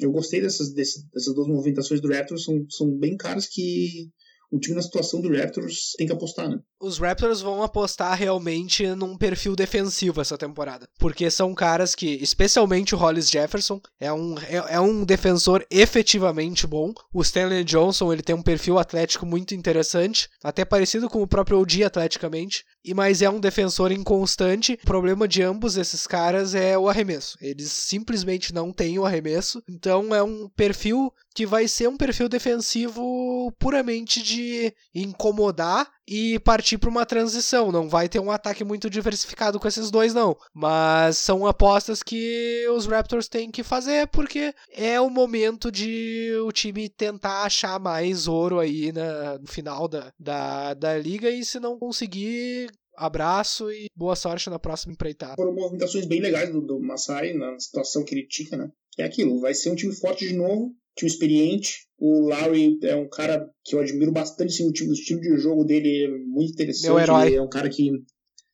eu gostei dessas, dessas duas movimentações do Raptors, são, são bem caras que o time na situação do Raptors tem que apostar, né? Os Raptors vão apostar realmente num perfil defensivo essa temporada. Porque são caras que, especialmente o Hollis Jefferson, é um, é, é, um defensor efetivamente bom. O Stanley Johnson, ele tem um perfil atlético muito interessante, até parecido com o próprio OG atleticamente. E mas é um defensor inconstante. O problema de ambos esses caras é o arremesso. Eles simplesmente não têm o arremesso. Então é um perfil que vai ser um perfil defensivo puramente de incomodar e partir para uma transição. Não vai ter um ataque muito diversificado com esses dois, não. Mas são apostas que os Raptors têm que fazer porque é o momento de o time tentar achar mais ouro aí na, no final da, da, da liga e se não conseguir. Abraço e boa sorte na próxima empreitada. Foram movimentações bem legais do, do Masai na situação crítica, né? É aquilo, vai ser um time forte de novo, time experiente. O Lowry é um cara que eu admiro bastante, assim, o, time, o estilo de jogo dele é muito interessante. Meu herói. É um cara que.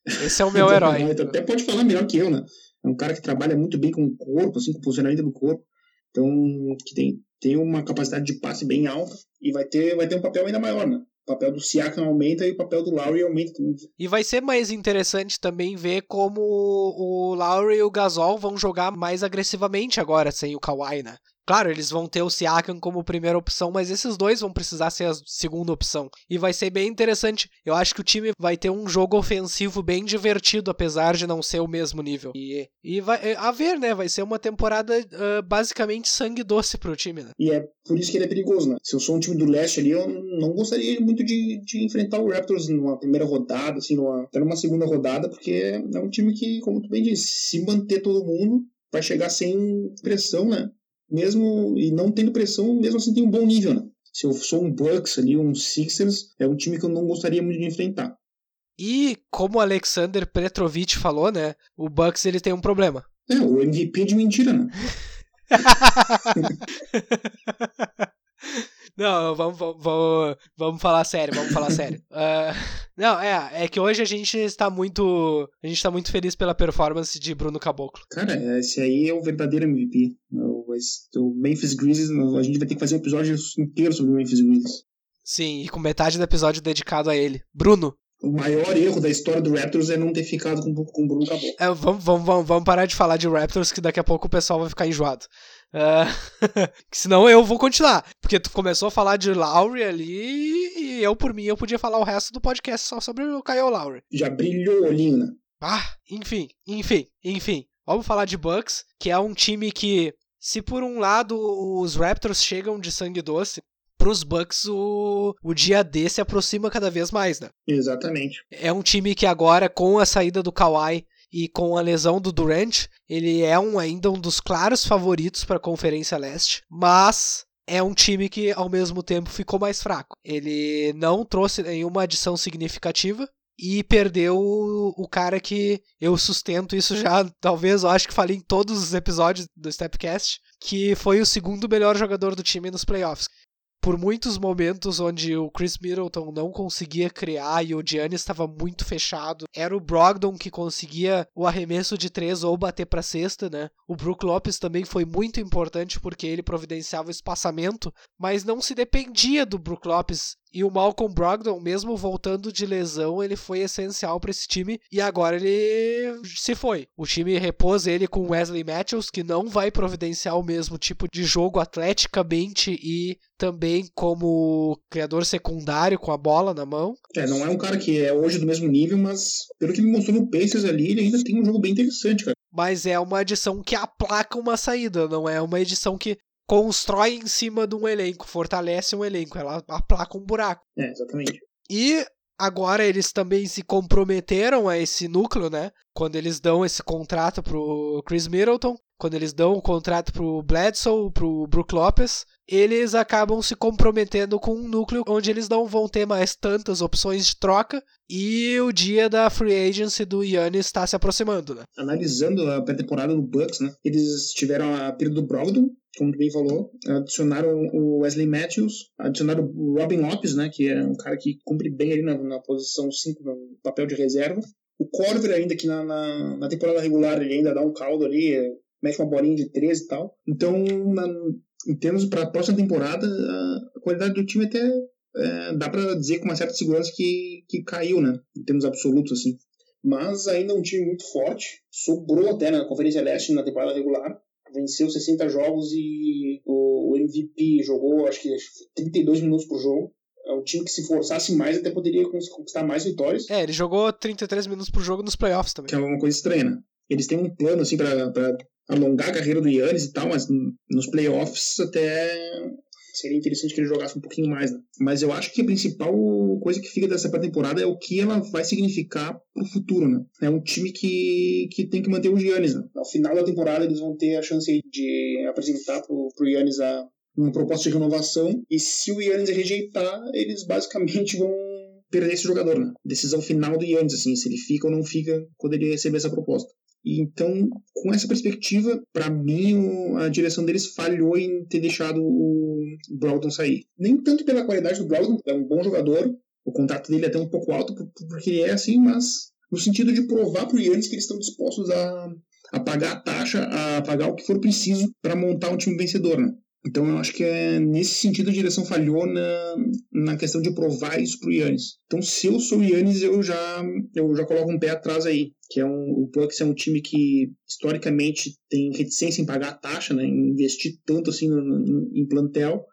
Esse é o meu herói. Até pode falar melhor que eu, né? É um cara que trabalha muito bem com o corpo, assim, com o posicionamento do corpo. Então, que tem, tem uma capacidade de passe bem alta e vai ter, vai ter um papel ainda maior, né? O papel do Siakam aumenta e o papel do Lowry aumenta também. E vai ser mais interessante também ver como o Lowry e o Gasol vão jogar mais agressivamente agora sem o Kawhi, né? Claro, eles vão ter o Siakam como primeira opção, mas esses dois vão precisar ser a segunda opção. E vai ser bem interessante. Eu acho que o time vai ter um jogo ofensivo bem divertido, apesar de não ser o mesmo nível. E, e vai, a ver, né? Vai ser uma temporada uh, basicamente sangue doce pro time, né? E é por isso que ele é perigoso, né? Se eu sou um time do leste ali, eu não gostaria muito de, de enfrentar o Raptors numa primeira rodada, assim, numa, até numa segunda rodada, porque é um time que, como tu bem disse, se manter todo mundo, vai chegar sem pressão, né? Mesmo e não tendo pressão, mesmo assim tem um bom nível, né? Se eu sou um Bucks ali, um Sixers, é um time que eu não gostaria muito de enfrentar. E como o Alexander Petrovic falou, né? O Bucks ele tem um problema. É, o MVP é de mentira, né? Não, vamos, vamos, vamos falar sério, vamos falar sério. Uh, não, é, é que hoje a gente está muito. A gente está muito feliz pela performance de Bruno Caboclo. Cara, esse aí é o verdadeiro MVP. O Memphis Grizzlies, a gente vai ter que fazer um episódio inteiro sobre o Memphis Grizzlies. Sim, e com metade do episódio dedicado a ele. Bruno, o maior erro da história do Raptors é não ter ficado com, com o Bruno Caboclo. É, vamos, vamos, vamos, vamos parar de falar de Raptors, que daqui a pouco o pessoal vai ficar enjoado. Uh, senão eu vou continuar. Porque tu começou a falar de Lowry ali e eu, por mim, eu podia falar o resto do podcast só sobre o Kyle Lowry. Já brilhou né? Ah, enfim, enfim, enfim. Vamos falar de Bucks, que é um time que, se por um lado os Raptors chegam de sangue doce, pros Bucks o, o dia D se aproxima cada vez mais, né? Exatamente. É um time que agora, com a saída do Kawhi e com a lesão do Durant, ele é um, ainda um dos claros favoritos para a Conferência Leste, mas é um time que ao mesmo tempo ficou mais fraco. Ele não trouxe nenhuma adição significativa e perdeu o, cara que eu sustento isso já, talvez eu acho que falei em todos os episódios do Stepcast, que foi o segundo melhor jogador do time nos playoffs por muitos momentos onde o Chris Middleton não conseguia criar e o Giannis estava muito fechado, era o Brogdon que conseguia o arremesso de três ou bater para cesta, né? O Brook Lopes também foi muito importante porque ele providenciava o espaçamento, mas não se dependia do Brook Lopes e o Malcolm Brogdon, mesmo voltando de lesão, ele foi essencial para esse time e agora ele se foi. O time repôs ele com Wesley Matthews, que não vai providenciar o mesmo tipo de jogo atleticamente e também como criador secundário com a bola na mão. É, não é um cara que é hoje do mesmo nível, mas pelo que me mostrou no Pacers ali, ele ainda tem um jogo bem interessante, cara. Mas é uma edição que aplaca uma saída, não é uma edição que constrói em cima de um elenco, fortalece um elenco, ela aplaca um buraco. É, exatamente. E agora eles também se comprometeram a esse núcleo, né? Quando eles dão esse contrato pro Chris Middleton, quando eles dão o contrato pro Bledsoe, pro Brook Lopes, eles acabam se comprometendo com um núcleo onde eles não vão ter mais tantas opções de troca e o dia da free agency do Yannis está se aproximando, né? Analisando a pré-temporada do Bucks, né? Eles tiveram a perda do Brogdon, como tu bem falou, adicionaram o Wesley Matthews, adicionaram o Robin Lopes, né, que é um cara que cumpre bem ali na, na posição 5, no papel de reserva. O Corver ainda que na, na, na, temporada regular ele ainda dá um caldo ali, mete uma bolinha de 13 e tal. Então, na, em termos para a próxima temporada, a qualidade do time até é, dá para dizer com uma certa segurança que, que caiu, né, em termos absolutos, assim. Mas ainda é um time muito forte, sobrou até na Conferência Leste na temporada regular, venceu 60 jogos e o MVP jogou acho que 32 minutos por jogo. É um time que se forçasse mais até poderia conquistar mais vitórias. É, ele jogou 33 minutos por jogo nos playoffs também. Que é uma coisa estranha, né? Eles têm um plano assim para alongar a carreira do Yannis e tal, mas nos playoffs até seria interessante que ele jogasse um pouquinho mais, né? Mas eu acho que a principal coisa que fica dessa pré-temporada é o que ela vai significar pro futuro, né? É um time que, que tem que manter o Giannis, né? Ao final da temporada eles vão ter a chance de apresentar pro, pro Giannis a, uma proposta de renovação e se o Yannis rejeitar, eles basicamente vão perder esse jogador, né? Decisão final do Yannis, assim, se ele fica ou não fica quando ele receber essa proposta. Então, com essa perspectiva, para mim, a direção deles falhou em ter deixado o Brogdon sair. Nem tanto pela qualidade do Brogdon, é um bom jogador, o contrato dele é até um pouco alto, porque ele é assim, mas no sentido de provar para Yannis que eles estão dispostos a, a pagar a taxa, a pagar o que for preciso para montar um time vencedor, né? Então eu acho que é nesse sentido a direção falhou na, na questão de provar isso pro Yannis. Então se eu sou o Yannis, eu já, eu já coloco um pé atrás aí. Que é um, o Bucks é um time que historicamente tem reticência em pagar a taxa, né, em investir tanto assim no, no, em plantel.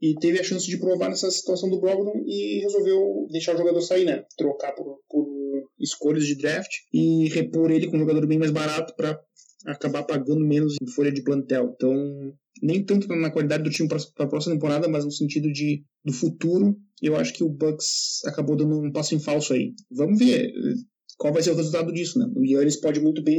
E teve a chance de provar nessa situação do Brogdon e resolveu deixar o jogador sair, né? Trocar por, por escolhas de draft e repor ele com um jogador bem mais barato para acabar pagando menos em folha de plantel. Então, nem tanto na qualidade do time para a próxima temporada, mas no sentido de do futuro, eu acho que o Bucks acabou dando um passo em falso aí. Vamos ver eh, qual vai ser o resultado disso, né? O Yannis pode muito bem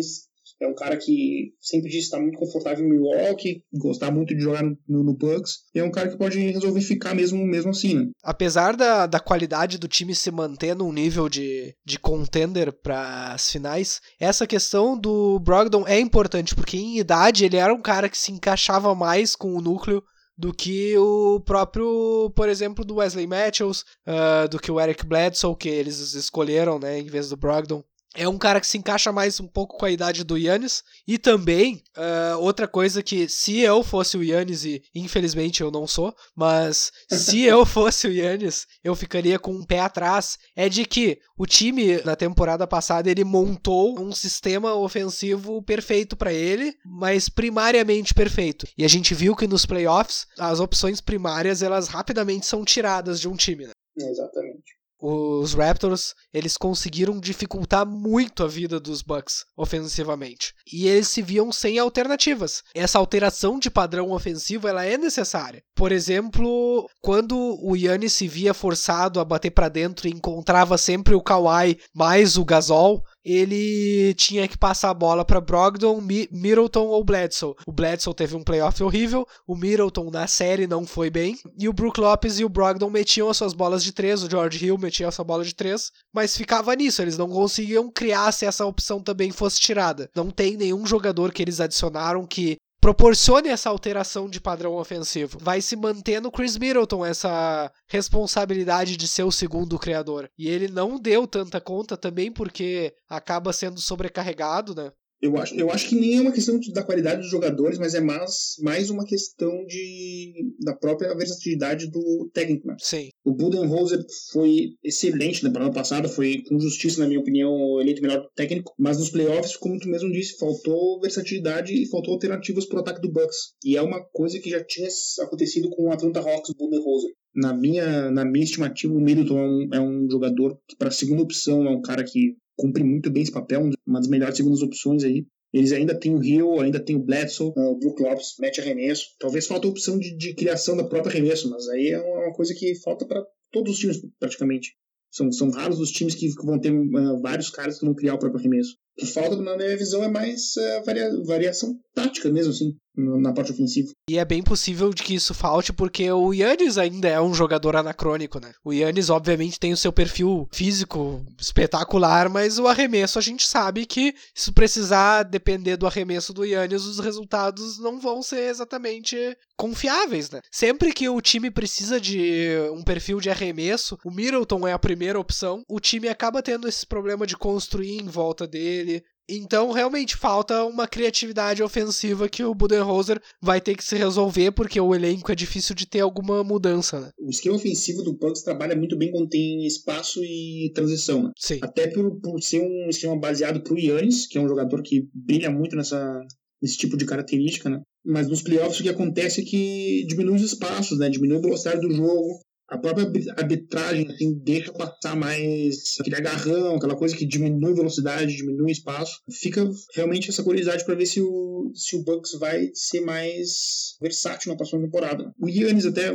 é um cara que sempre disse estar muito confortável em Milwaukee, gostar muito de jogar no, no Bucks. E é um cara que pode resolver ficar mesmo, mesmo assim, né? Apesar da, da qualidade do time se manter num nível de, de contender para as finais, essa questão do Brogdon é importante, porque em idade ele era um cara que se encaixava mais com o núcleo do que o próprio, por exemplo, do Wesley Matthews, uh, do que o Eric Bledsoe, que eles escolheram, né, em vez do Brogdon é um cara que se encaixa mais um pouco com a idade do Yannis. E também, uh, outra coisa que, se eu fosse o Yannis, e infelizmente eu não sou, mas se eu fosse o Yannis, eu ficaria com um pé atrás, é de que o time, na temporada passada, ele montou um sistema ofensivo perfeito para ele, mas primariamente perfeito. E a gente viu que nos playoffs, as opções primárias, elas rapidamente são tiradas de um time, né? Exatamente os Raptors eles conseguiram dificultar muito a vida dos Bucks ofensivamente e eles se viam sem alternativas. Essa alteração de padrão ofensivo ela é necessária. Por exemplo, quando o Yannis se via forçado a bater para dentro e encontrava sempre o Kawhi mais o Gasol, ele tinha que passar a bola para Brogdon, Middleton ou Bledsoe. O Bledsoe teve um playoff horrível, o Middleton na série não foi bem, e o Brook Lopes e o Brogdon metiam as suas bolas de três, o George Hill metia a sua bola de três, mas ficava nisso, eles não conseguiam criar se essa opção também fosse tirada. Não tem nenhum jogador que eles adicionaram que proporcione essa alteração de padrão ofensivo. Vai se manter no Chris Middleton essa responsabilidade de ser o segundo criador. E ele não deu tanta conta também porque acaba sendo sobrecarregado, né? Eu acho, eu acho que nem é uma questão de, da qualidade dos jogadores, mas é mais, mais uma questão de, da própria versatilidade do técnico. Né? Sim. O Budenholzer foi excelente na temporada passada, foi com justiça, na minha opinião, eleito melhor técnico, mas nos playoffs, como tu mesmo disse, faltou versatilidade e faltou alternativas para o ataque do Bucks. E é uma coisa que já tinha acontecido com o Atlanta Hawks, o Budenholzer. Na minha, na minha estimativa, o Middleton é um, é um jogador que, para a segunda opção, é um cara que cumpre muito bem esse papel, uma das melhores segundas opções aí. Eles ainda têm o Hill, ainda tem o Bledsoe, o Brook Lopes, mete arremesso. Talvez falta a opção de, de criação da própria arremesso, mas aí é uma coisa que falta para todos os times praticamente. São, são raros os times que vão ter uh, vários caras que vão criar o próprio arremesso. Que falta, na minha visão, é mais uh, varia variação tática mesmo, assim, na parte ofensiva. E é bem possível de que isso falte, porque o Yannis ainda é um jogador anacrônico, né? O Yannis, obviamente, tem o seu perfil físico espetacular, mas o arremesso a gente sabe que se precisar depender do arremesso do Yannis, os resultados não vão ser exatamente confiáveis, né? Sempre que o time precisa de um perfil de arremesso, o Middleton é a primeira opção, o time acaba tendo esse problema de construir em volta dele, então, realmente, falta uma criatividade ofensiva que o Budenholzer vai ter que se resolver, porque o elenco é difícil de ter alguma mudança, né? O esquema ofensivo do Bucks trabalha muito bem quando tem espaço e transição, né? Sim. Até por, por ser um esquema baseado pro Yannis, que é um jogador que brilha muito nessa, nesse tipo de característica, né? Mas nos playoffs o que acontece é que diminui os espaços, né? Diminui a velocidade do jogo, a própria arbitragem assim, deixa passar mais aquele agarrão, aquela coisa que diminui velocidade, diminui espaço. Fica realmente essa curiosidade para ver se o, se o Bucks vai ser mais versátil na próxima temporada. O Yannis até,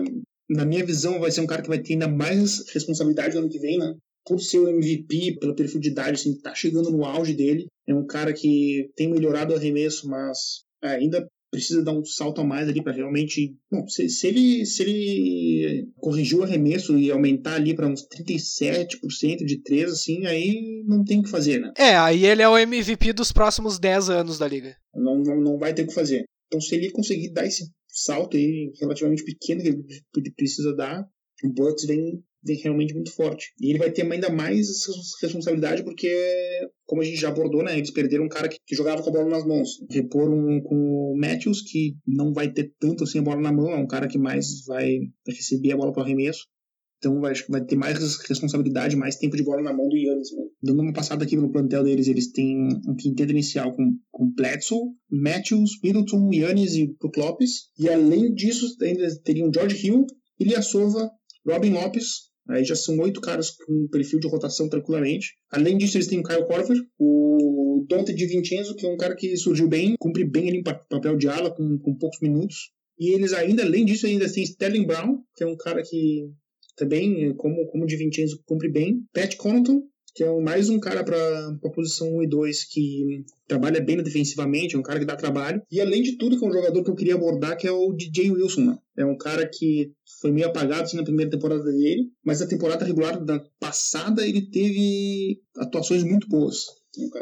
na minha visão, vai ser um cara que vai ter ainda mais responsabilidade no ano que vem, né? Por ser o MVP, pela perfil de idade, assim, tá chegando no auge dele. É um cara que tem melhorado o arremesso, mas ainda precisa dar um salto a mais ali para realmente. Bom, se, se, ele, se ele corrigir o arremesso e aumentar ali para uns 37% de 3, assim, aí não tem o que fazer, né? É, aí ele é o MVP dos próximos 10 anos da liga. Não, não, não vai ter o que fazer. Então, se ele conseguir dar esse salto aí relativamente pequeno que ele precisa dar, o Bucks vem vem realmente muito forte. E ele vai ter ainda mais responsabilidade porque, como a gente já abordou, né, eles perderam um cara que, que jogava com a bola nas mãos. Repor um com o Matthews, que não vai ter tanto assim a bola na mão, é um cara que mais vai receber a bola para arremesso. Então vai, vai ter mais responsabilidade, mais tempo de bola na mão do Yannis. Né? Dando uma passada aqui no plantel deles, eles têm um quinteto inicial com, com Bledsoe, Matthews, Middleton, Yannis e Brook Lopes. E além disso, ainda teriam George Hill, Ilyasova, Robin Lopes, Aí já são oito caras com perfil de rotação tranquilamente. Além disso, eles têm o Kyle Korver, o Dante Di Vincenzo, que é um cara que surgiu bem, cumpre bem ali em papel de ala com, com poucos minutos. E eles ainda, além disso, ainda têm Sterling Brown, que é um cara que também, como, como o Di Vincenzo, cumpre bem. Pat Connaughton, que é mais um cara para a posição 1 e 2 que trabalha bem defensivamente, é um cara que dá trabalho. E além de tudo, que é um jogador que eu queria abordar, que é o DJ Wilson. Né? É um cara que foi meio apagado assim, na primeira temporada dele, mas a temporada regular da passada ele teve atuações muito boas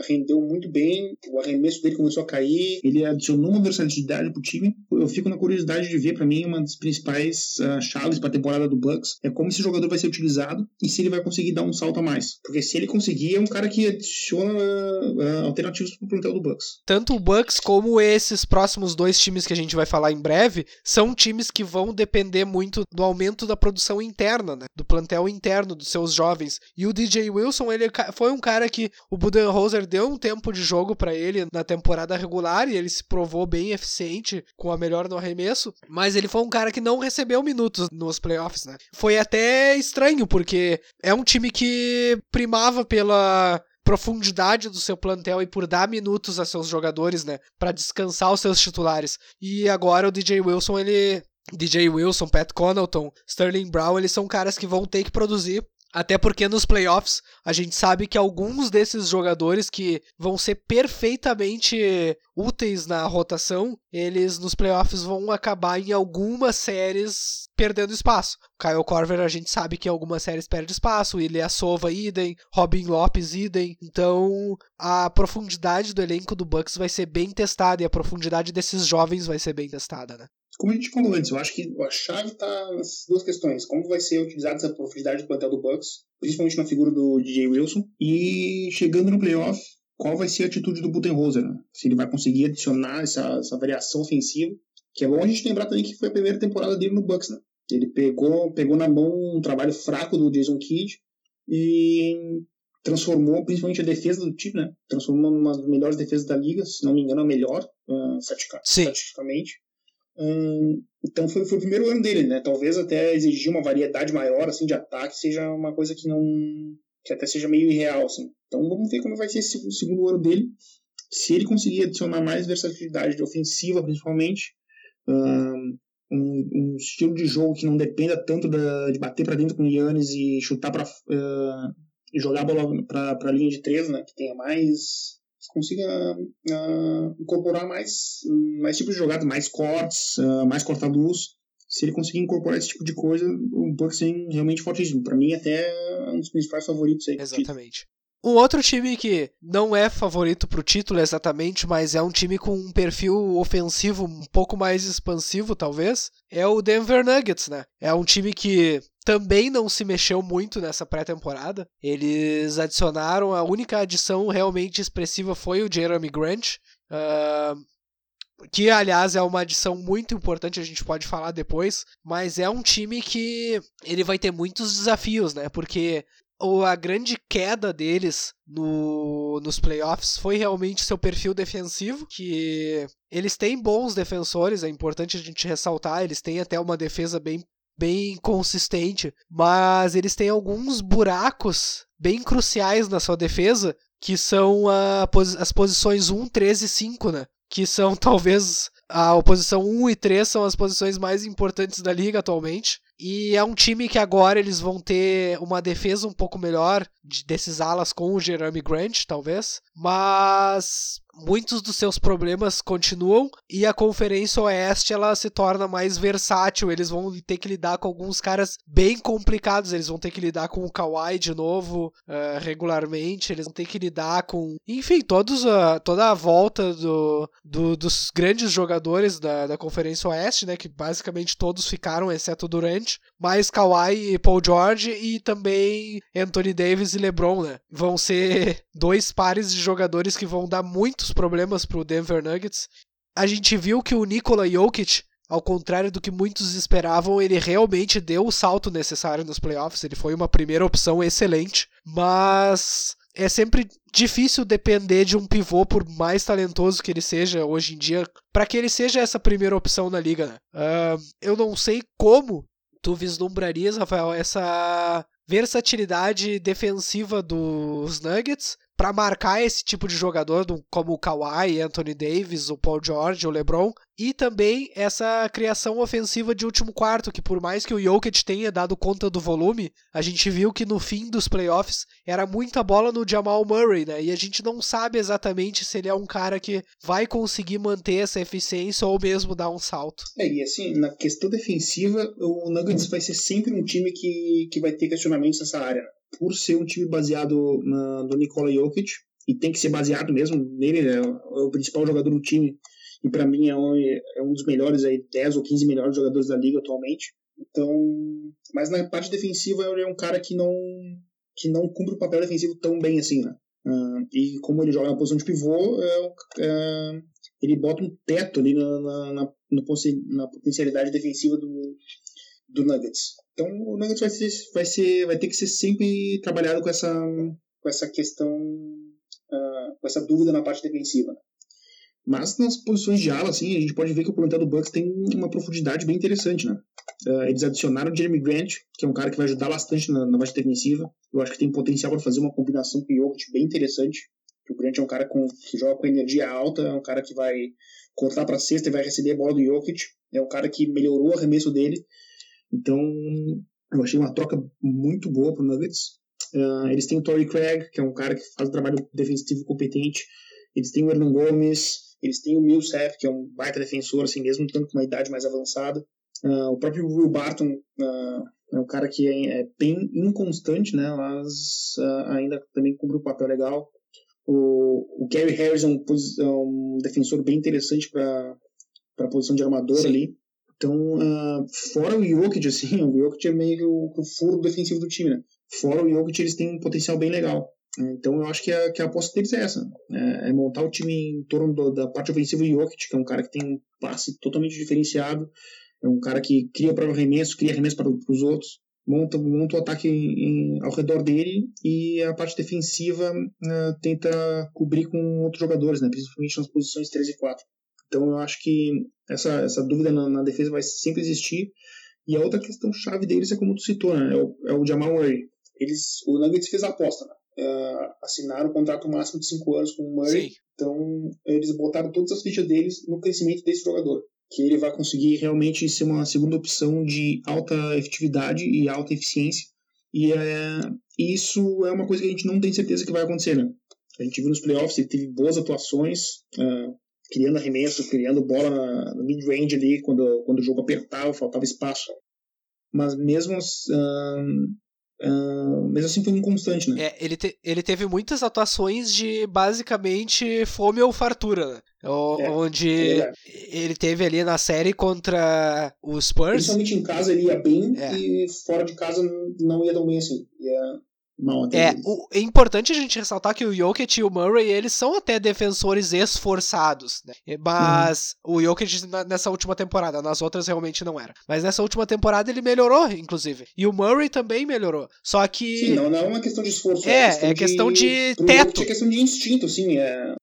rendeu muito bem, o arremesso dele começou a cair, ele adicionou uma versatilidade pro time. Eu fico na curiosidade de ver, para mim, uma das principais uh, chaves para a temporada do Bucks é como esse jogador vai ser utilizado e se ele vai conseguir dar um salto a mais. Porque se ele conseguir, é um cara que adiciona uh, alternativas pro plantel do Bucks. Tanto o Bucks como esses próximos dois times que a gente vai falar em breve são times que vão depender muito do aumento da produção interna, né? Do plantel interno dos seus jovens. E o DJ Wilson, ele foi um cara que o Budenholzer Bowser deu um tempo de jogo para ele na temporada regular e ele se provou bem eficiente com a melhor no arremesso, mas ele foi um cara que não recebeu minutos nos playoffs, né? Foi até estranho, porque é um time que primava pela profundidade do seu plantel e por dar minutos a seus jogadores, né, para descansar os seus titulares. E agora o DJ Wilson, ele DJ Wilson, Pat Connaughton, Sterling Brown, eles são caras que vão ter que produzir até porque nos playoffs a gente sabe que alguns desses jogadores que vão ser perfeitamente úteis na rotação, eles nos playoffs vão acabar em algumas séries perdendo espaço. Kyle Corver a gente sabe que em algumas séries perde espaço, Ilya Sova idem, Robin Lopes idem. Então a profundidade do elenco do Bucks vai ser bem testada e a profundidade desses jovens vai ser bem testada, né? Como a gente falou antes, eu acho que a chave está nas duas questões. Como vai ser utilizada essa profundidade do plantel do Bucks, principalmente na figura do DJ Wilson, e chegando no playoff, qual vai ser a atitude do Budenholzer, né? Se ele vai conseguir adicionar essa, essa variação ofensiva, que é bom a gente lembrar também que foi a primeira temporada dele no Bucks, né? Ele pegou, pegou na mão um trabalho fraco do Jason Kidd e transformou principalmente a defesa do time, né? Transformou uma das melhores defesas da liga, se não me engano, a melhor, uh, estatisticamente. Hum, então foi, foi o primeiro ano dele, né? Talvez até exigir uma variedade maior assim de ataque seja uma coisa que não que até seja meio irreal, assim. Então vamos ver como vai ser esse segundo ano dele. Se ele conseguir adicionar mais versatilidade de ofensiva, principalmente, um, um, estilo de jogo que não dependa tanto da, de bater para dentro com o Yannis e chutar para uh, jogar a bola para a linha de três, né? Que tenha mais consiga uh, incorporar mais, mais tipos de jogadas, mais cortes, uh, mais corta-luz. Se ele conseguir incorporar esse tipo de coisa, o Bucks vem realmente fortíssimo. Para mim, até um dos principais favoritos aí. Exatamente. Um outro time que não é favorito para o título exatamente, mas é um time com um perfil ofensivo um pouco mais expansivo, talvez, é o Denver Nuggets, né? É um time que também não se mexeu muito nessa pré-temporada. Eles adicionaram, a única adição realmente expressiva foi o Jeremy Grant. Uh, que aliás é uma adição muito importante, a gente pode falar depois, mas é um time que ele vai ter muitos desafios, né? Porque a grande queda deles no, nos playoffs foi realmente seu perfil defensivo, que eles têm bons defensores, é importante a gente ressaltar, eles têm até uma defesa bem bem consistente, mas eles têm alguns buracos bem cruciais na sua defesa, que são a, as posições 1, 3 e 5, né? Que são talvez a oposição 1 e 3 são as posições mais importantes da liga atualmente. E é um time que agora eles vão ter uma defesa um pouco melhor desses alas com o Jeremy Grant, talvez. Mas muitos dos seus problemas continuam e a Conferência Oeste ela se torna mais versátil. Eles vão ter que lidar com alguns caras bem complicados. Eles vão ter que lidar com o Kawhi de novo uh, regularmente. Eles vão ter que lidar com, enfim, todos a, toda a volta do, do, dos grandes jogadores da, da Conferência Oeste, né? Que basicamente todos ficaram, exceto Durant. Mais Kawhi e Paul George e também Anthony Davis e LeBron, né? Vão ser dois pares de jogadores que vão dar muitos problemas pro Denver Nuggets. A gente viu que o Nikola Jokic, ao contrário do que muitos esperavam, ele realmente deu o salto necessário nos playoffs. Ele foi uma primeira opção excelente, mas é sempre difícil depender de um pivô, por mais talentoso que ele seja hoje em dia, para que ele seja essa primeira opção na liga. Né? Uh, eu não sei como tu vislumbrarias, Rafael, essa versatilidade defensiva dos Nuggets para marcar esse tipo de jogador, como o Kawhi, Anthony Davis, o Paul George, o LeBron, e também essa criação ofensiva de último quarto, que por mais que o Jokic tenha dado conta do volume, a gente viu que no fim dos playoffs era muita bola no Jamal Murray, né? E a gente não sabe exatamente se ele é um cara que vai conseguir manter essa eficiência ou mesmo dar um salto. É, e assim, na questão defensiva, o Nuggets vai ser sempre um time que, que vai ter questionamentos nessa área. Por ser um time baseado na, no Nikola Jokic, e tem que ser baseado mesmo nele, né? é o principal jogador do time, e para mim é um, é um dos melhores, aí, 10 ou 15 melhores jogadores da liga atualmente. Então, mas na parte defensiva ele é um cara que não que não cumpre o papel defensivo tão bem assim, né? Uh, e como ele joga na posição de pivô, é, é, ele bota um teto ali na, na, na, na potencialidade defensiva do, do Nuggets. Então o Nuggets vai, ser, vai, ser, vai ter que ser sempre trabalhado com essa, com essa questão, uh, com essa dúvida na parte defensiva. Mas nas posições de ala, assim, a gente pode ver que o plantel do Bucks tem uma profundidade bem interessante, né? Uh, eles adicionaram o Jeremy Grant, que é um cara que vai ajudar bastante na, na parte defensiva. Eu acho que tem potencial para fazer uma combinação com o Jokic bem interessante. O Grant é um cara com, que joga com energia alta, é um cara que vai cortar para cesta e vai receber a bola do Jokic. É um cara que melhorou o arremesso dele então, eu achei uma troca muito boa para o Nuggets. Uh, eles têm o Torrey Craig, que é um cara que faz um trabalho defensivo competente. Eles têm o Hernan Gomes, eles têm o Millsap, que é um baita defensor, assim mesmo, tanto com uma idade mais avançada. Uh, o próprio Will Barton uh, é um cara que é, é bem inconstante, né, mas ainda também cumpre um papel legal. O, o Gary Harris é um, é um defensor bem interessante para a posição de armador Sim. ali. Então, uh, fora o Jokic, assim, o Jokic é meio que o, o furo defensivo do time, né? Fora o Jokic, eles têm um potencial bem legal. Então, eu acho que a, que a aposta deles é essa. É, é montar o time em torno do, da parte ofensiva do Jokic, que é um cara que tem um passe totalmente diferenciado. É um cara que cria para o arremesso, cria arremesso para os outros. Monta, monta o ataque em, ao redor dele e a parte defensiva uh, tenta cobrir com outros jogadores, né? principalmente nas posições 3 e 4. Então eu acho que essa, essa dúvida na, na, defesa vai sempre existir. E a outra questão chave deles é como tu citou, né? É o, é o Jamal Murray. Eles, o Nuggets fez a aposta, né? Uh, assinaram um contrato máximo de 5 anos com o Murray. Sim. Então eles botaram todas as fichas deles no crescimento desse jogador. Que ele vai conseguir realmente ser uma segunda opção de alta efetividade e alta eficiência. E é, isso é uma coisa que a gente não tem certeza que vai acontecer, né? A gente viu nos playoffs, ele teve boas atuações, uh, criando arremesso, criando bola no mid-range ali, quando, quando o jogo apertava, faltava espaço. Mas mesmo, uh, uh, mesmo assim foi inconstante, né? É, ele, te, ele teve muitas atuações de basicamente fome ou fartura, né? O, é, onde é ele teve ali na série contra os Spurs. Principalmente em casa ele ia bem é. e fora de casa não ia tão bem assim. Ia até é, o, é importante a gente ressaltar que o Jokic e o Murray eles são até defensores esforçados, né? Mas uhum. o Jokic nessa última temporada, nas outras realmente não era. Mas nessa última temporada ele melhorou, inclusive. E o Murray também melhorou. Só que. Sim, não, não é uma questão de esforço. É, é questão, é questão de, de teto. É questão de instinto, sim. É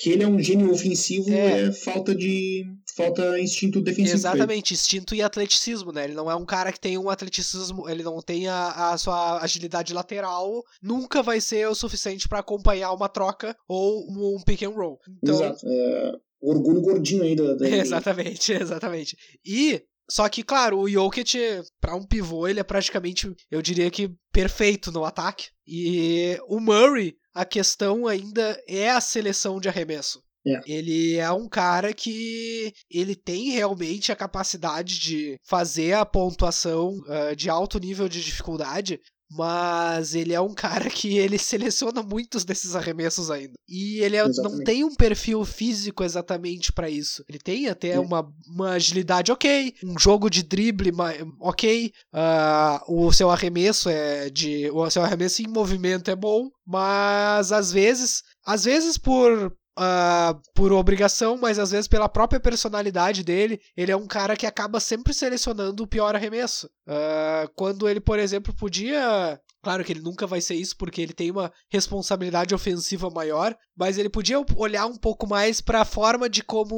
que ele é um gênio ofensivo é, é falta de falta instinto defensivo. Exatamente, instinto e atleticismo, né? Ele não é um cara que tem um atleticismo, ele não tem a, a sua agilidade lateral, nunca vai ser o suficiente para acompanhar uma troca ou um pick and roll. Então, Exato. É, orgulho gordinho ainda. Da, exatamente, exatamente. E só que, claro, o Jokic, para um pivô, ele é praticamente, eu diria que perfeito no ataque. E o Murray, a questão ainda é a seleção de arremesso. É. Ele é um cara que ele tem realmente a capacidade de fazer a pontuação uh, de alto nível de dificuldade, mas ele é um cara que ele seleciona muitos desses arremessos ainda. E ele é, não tem um perfil físico exatamente para isso. Ele tem até uma, uma agilidade ok, um jogo de drible ok, uh, o seu arremesso é de, o seu arremesso em movimento é bom, mas às vezes, às vezes por Uh, por obrigação, mas às vezes pela própria personalidade dele, ele é um cara que acaba sempre selecionando o pior arremesso. Uh, quando ele, por exemplo, podia. Claro que ele nunca vai ser isso porque ele tem uma responsabilidade ofensiva maior, mas ele podia olhar um pouco mais para a forma de como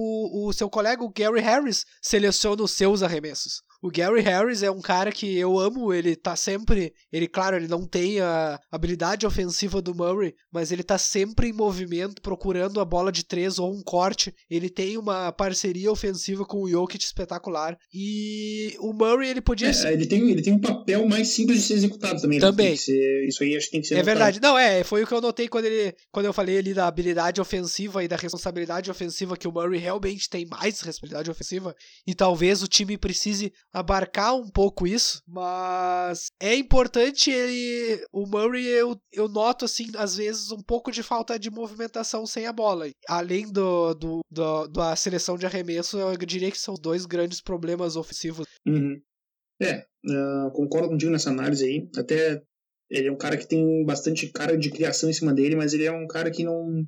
o seu colega, o Gary Harris, seleciona os seus arremessos. O Gary Harris é um cara que eu amo, ele tá sempre. Ele, claro, ele não tem a habilidade ofensiva do Murray, mas ele tá sempre em movimento, procurando a bola de três ou um corte. Ele tem uma parceria ofensiva com o Jokic espetacular. E o Murray, ele podia. É, ser... ele, tem, ele tem um papel mais simples de ser executado também. Né? Também. Ser, isso aí acho que tem que ser. É notado. verdade. Não, é, foi o que eu notei quando, ele, quando eu falei ali da habilidade ofensiva e da responsabilidade ofensiva, que o Murray realmente tem mais responsabilidade ofensiva. E talvez o time precise abarcar um pouco isso, mas é importante ele. O Murray, eu, eu noto, assim, às vezes, um pouco de falta de movimentação sem a bola. Além do, do, do da seleção de arremesso, eu diria que são dois grandes problemas ofensivos. Uhum. É, uh, concordo contigo nessa análise aí. Até ele é um cara que tem bastante cara de criação em cima dele, mas ele é um cara que não.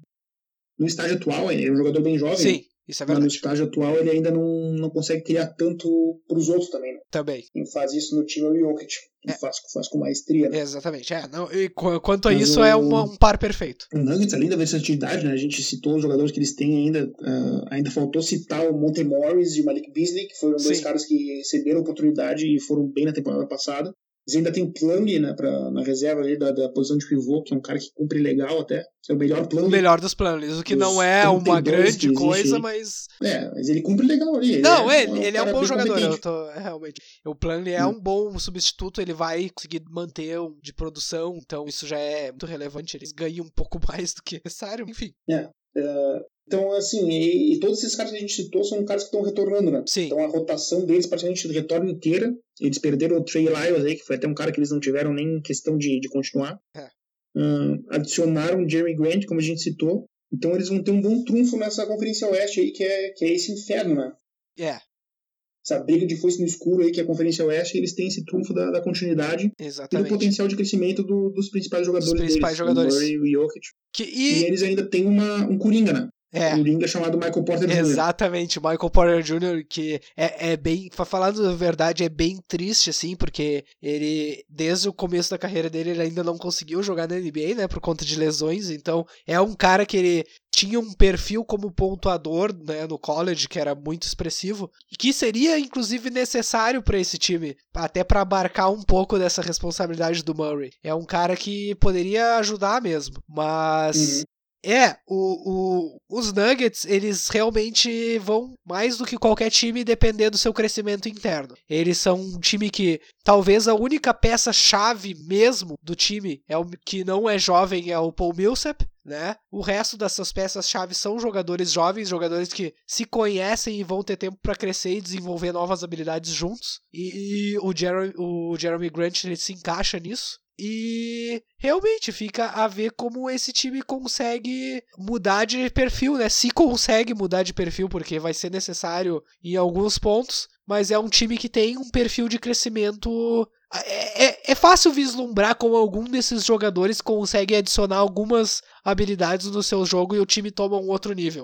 No estágio atual, ele é um jogador bem jovem. Sim. Isso é verdade. Mas no estágio atual ele ainda não, não consegue criar tanto para os outros também, né? Também. Quem faz isso no time é o Jokic. Que é. faz, faz com maestria, né? Exatamente. É, não, e quanto a Mas isso, o, é um, um, par perfeito. O Nuggets, além da versatilidade, né? A gente citou os jogadores que eles têm ainda. Uh, ainda faltou citar o Monte Morris e o Malik Beasley, que foram Sim. dois caras que receberam oportunidade e foram bem na temporada passada. Eles ainda tem Plumlee né, pra, na reserva ali da, da posição de pivô, que é um cara que cumpre legal até. É o melhor Plumlee. O melhor dos Plumlees, o que não é uma grande coisa, mas... É, mas ele cumpre legal ali. Não, é, ele, ele é um bom jogador, eu tô, é, realmente. O Plumlee é hum. um bom substituto, ele vai conseguir manter um de produção, então isso já é muito relevante. Eles ganham um pouco mais do que necessário, enfim. É, é, então, assim, e, e, todos esses caras que a gente citou são caras que estão retornando, né? Sim. Então a rotação deles praticamente retorna inteira. Eles perderam o Trey Lyles aí, que foi até um cara que eles não tiveram nem questão de, de continuar. É. Uh, adicionaram o Jerry Grant, como a gente citou. Então eles vão ter um bom trunfo nessa Conferência Oeste aí, que é, que é esse inferno, né? É. Essa briga de foice no escuro aí, que é a Conferência Oeste, eles têm esse trunfo da, da continuidade Exatamente. e do potencial de crescimento do, dos principais jogadores Os principais deles, jogadores. o Murray e o Jokic. Que, e... e... eles ainda têm uma, um Coringa, né? É. Coringa chamado Michael Porter Jr. Exatamente, Michael Porter Jr., que é, é bem, falando a verdade, é bem triste, assim, porque ele, desde o começo da carreira dele, ele ainda não conseguiu jogar na NBA, né, por conta de lesões, então é um cara que ele tinha um perfil como pontuador, né, no college, que era muito expressivo, que seria, inclusive, necessário para esse time, até para abarcar um pouco dessa responsabilidade do Murray. É um cara que poderia ajudar mesmo, mas uhum. É, o, o, os Nuggets, eles realmente vão mais do que qualquer time depender do seu crescimento interno. Eles são um time que talvez a única peça-chave mesmo do time é o que não é jovem, é o Paul Millsap. né? O resto dessas peças-chave são jogadores jovens, jogadores que se conhecem e vão ter tempo para crescer e desenvolver novas habilidades juntos. E, e o, Jeremy, o Jeremy Grant ele se encaixa nisso. E realmente fica a ver como esse time consegue mudar de perfil, né? Se consegue mudar de perfil, porque vai ser necessário em alguns pontos, mas é um time que tem um perfil de crescimento. É, é, é fácil vislumbrar como algum desses jogadores consegue adicionar algumas habilidades no seu jogo e o time toma um outro nível.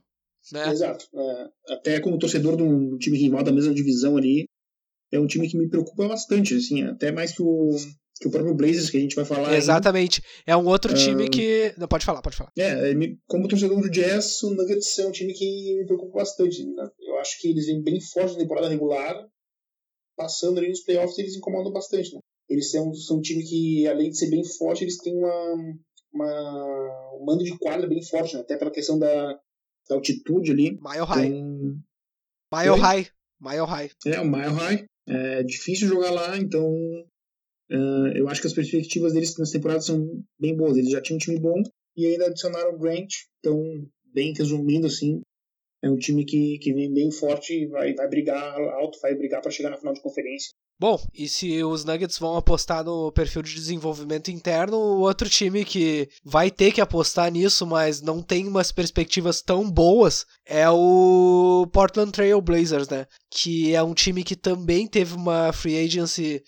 Né? Exato. É, até como torcedor de um time rival da mesma divisão ali, é um time que me preocupa bastante, assim, até mais que o, que o próprio Blazers que a gente vai falar. Exatamente. Aí. É um outro time uh... que. Não, pode falar, pode falar. É, como torcedor do Jazz, o Nuggets é um time que me preocupa bastante. Né? Eu acho que eles vêm bem forte na temporada regular, passando ali nos playoffs eles incomodam bastante. Né? Eles são, são um time que, além de ser bem forte, eles têm uma, uma, um mando de quadra bem forte, né? até pela questão da, da altitude ali. Mile High. Então... Mile High. Mile High. É, o Mile High. É difícil jogar lá, então Uh, eu acho que as perspectivas deles nessa temporada são bem boas. Eles já tinham um time bom e ainda adicionaram o Grant. Então, bem resumindo, assim, é um time que, que vem bem forte e vai, vai brigar alto, vai brigar para chegar na final de conferência. Bom, e se os Nuggets vão apostar no perfil de desenvolvimento interno, o outro time que vai ter que apostar nisso, mas não tem umas perspectivas tão boas, é o Portland Trail Blazers, né? Que é um time que também teve uma free agency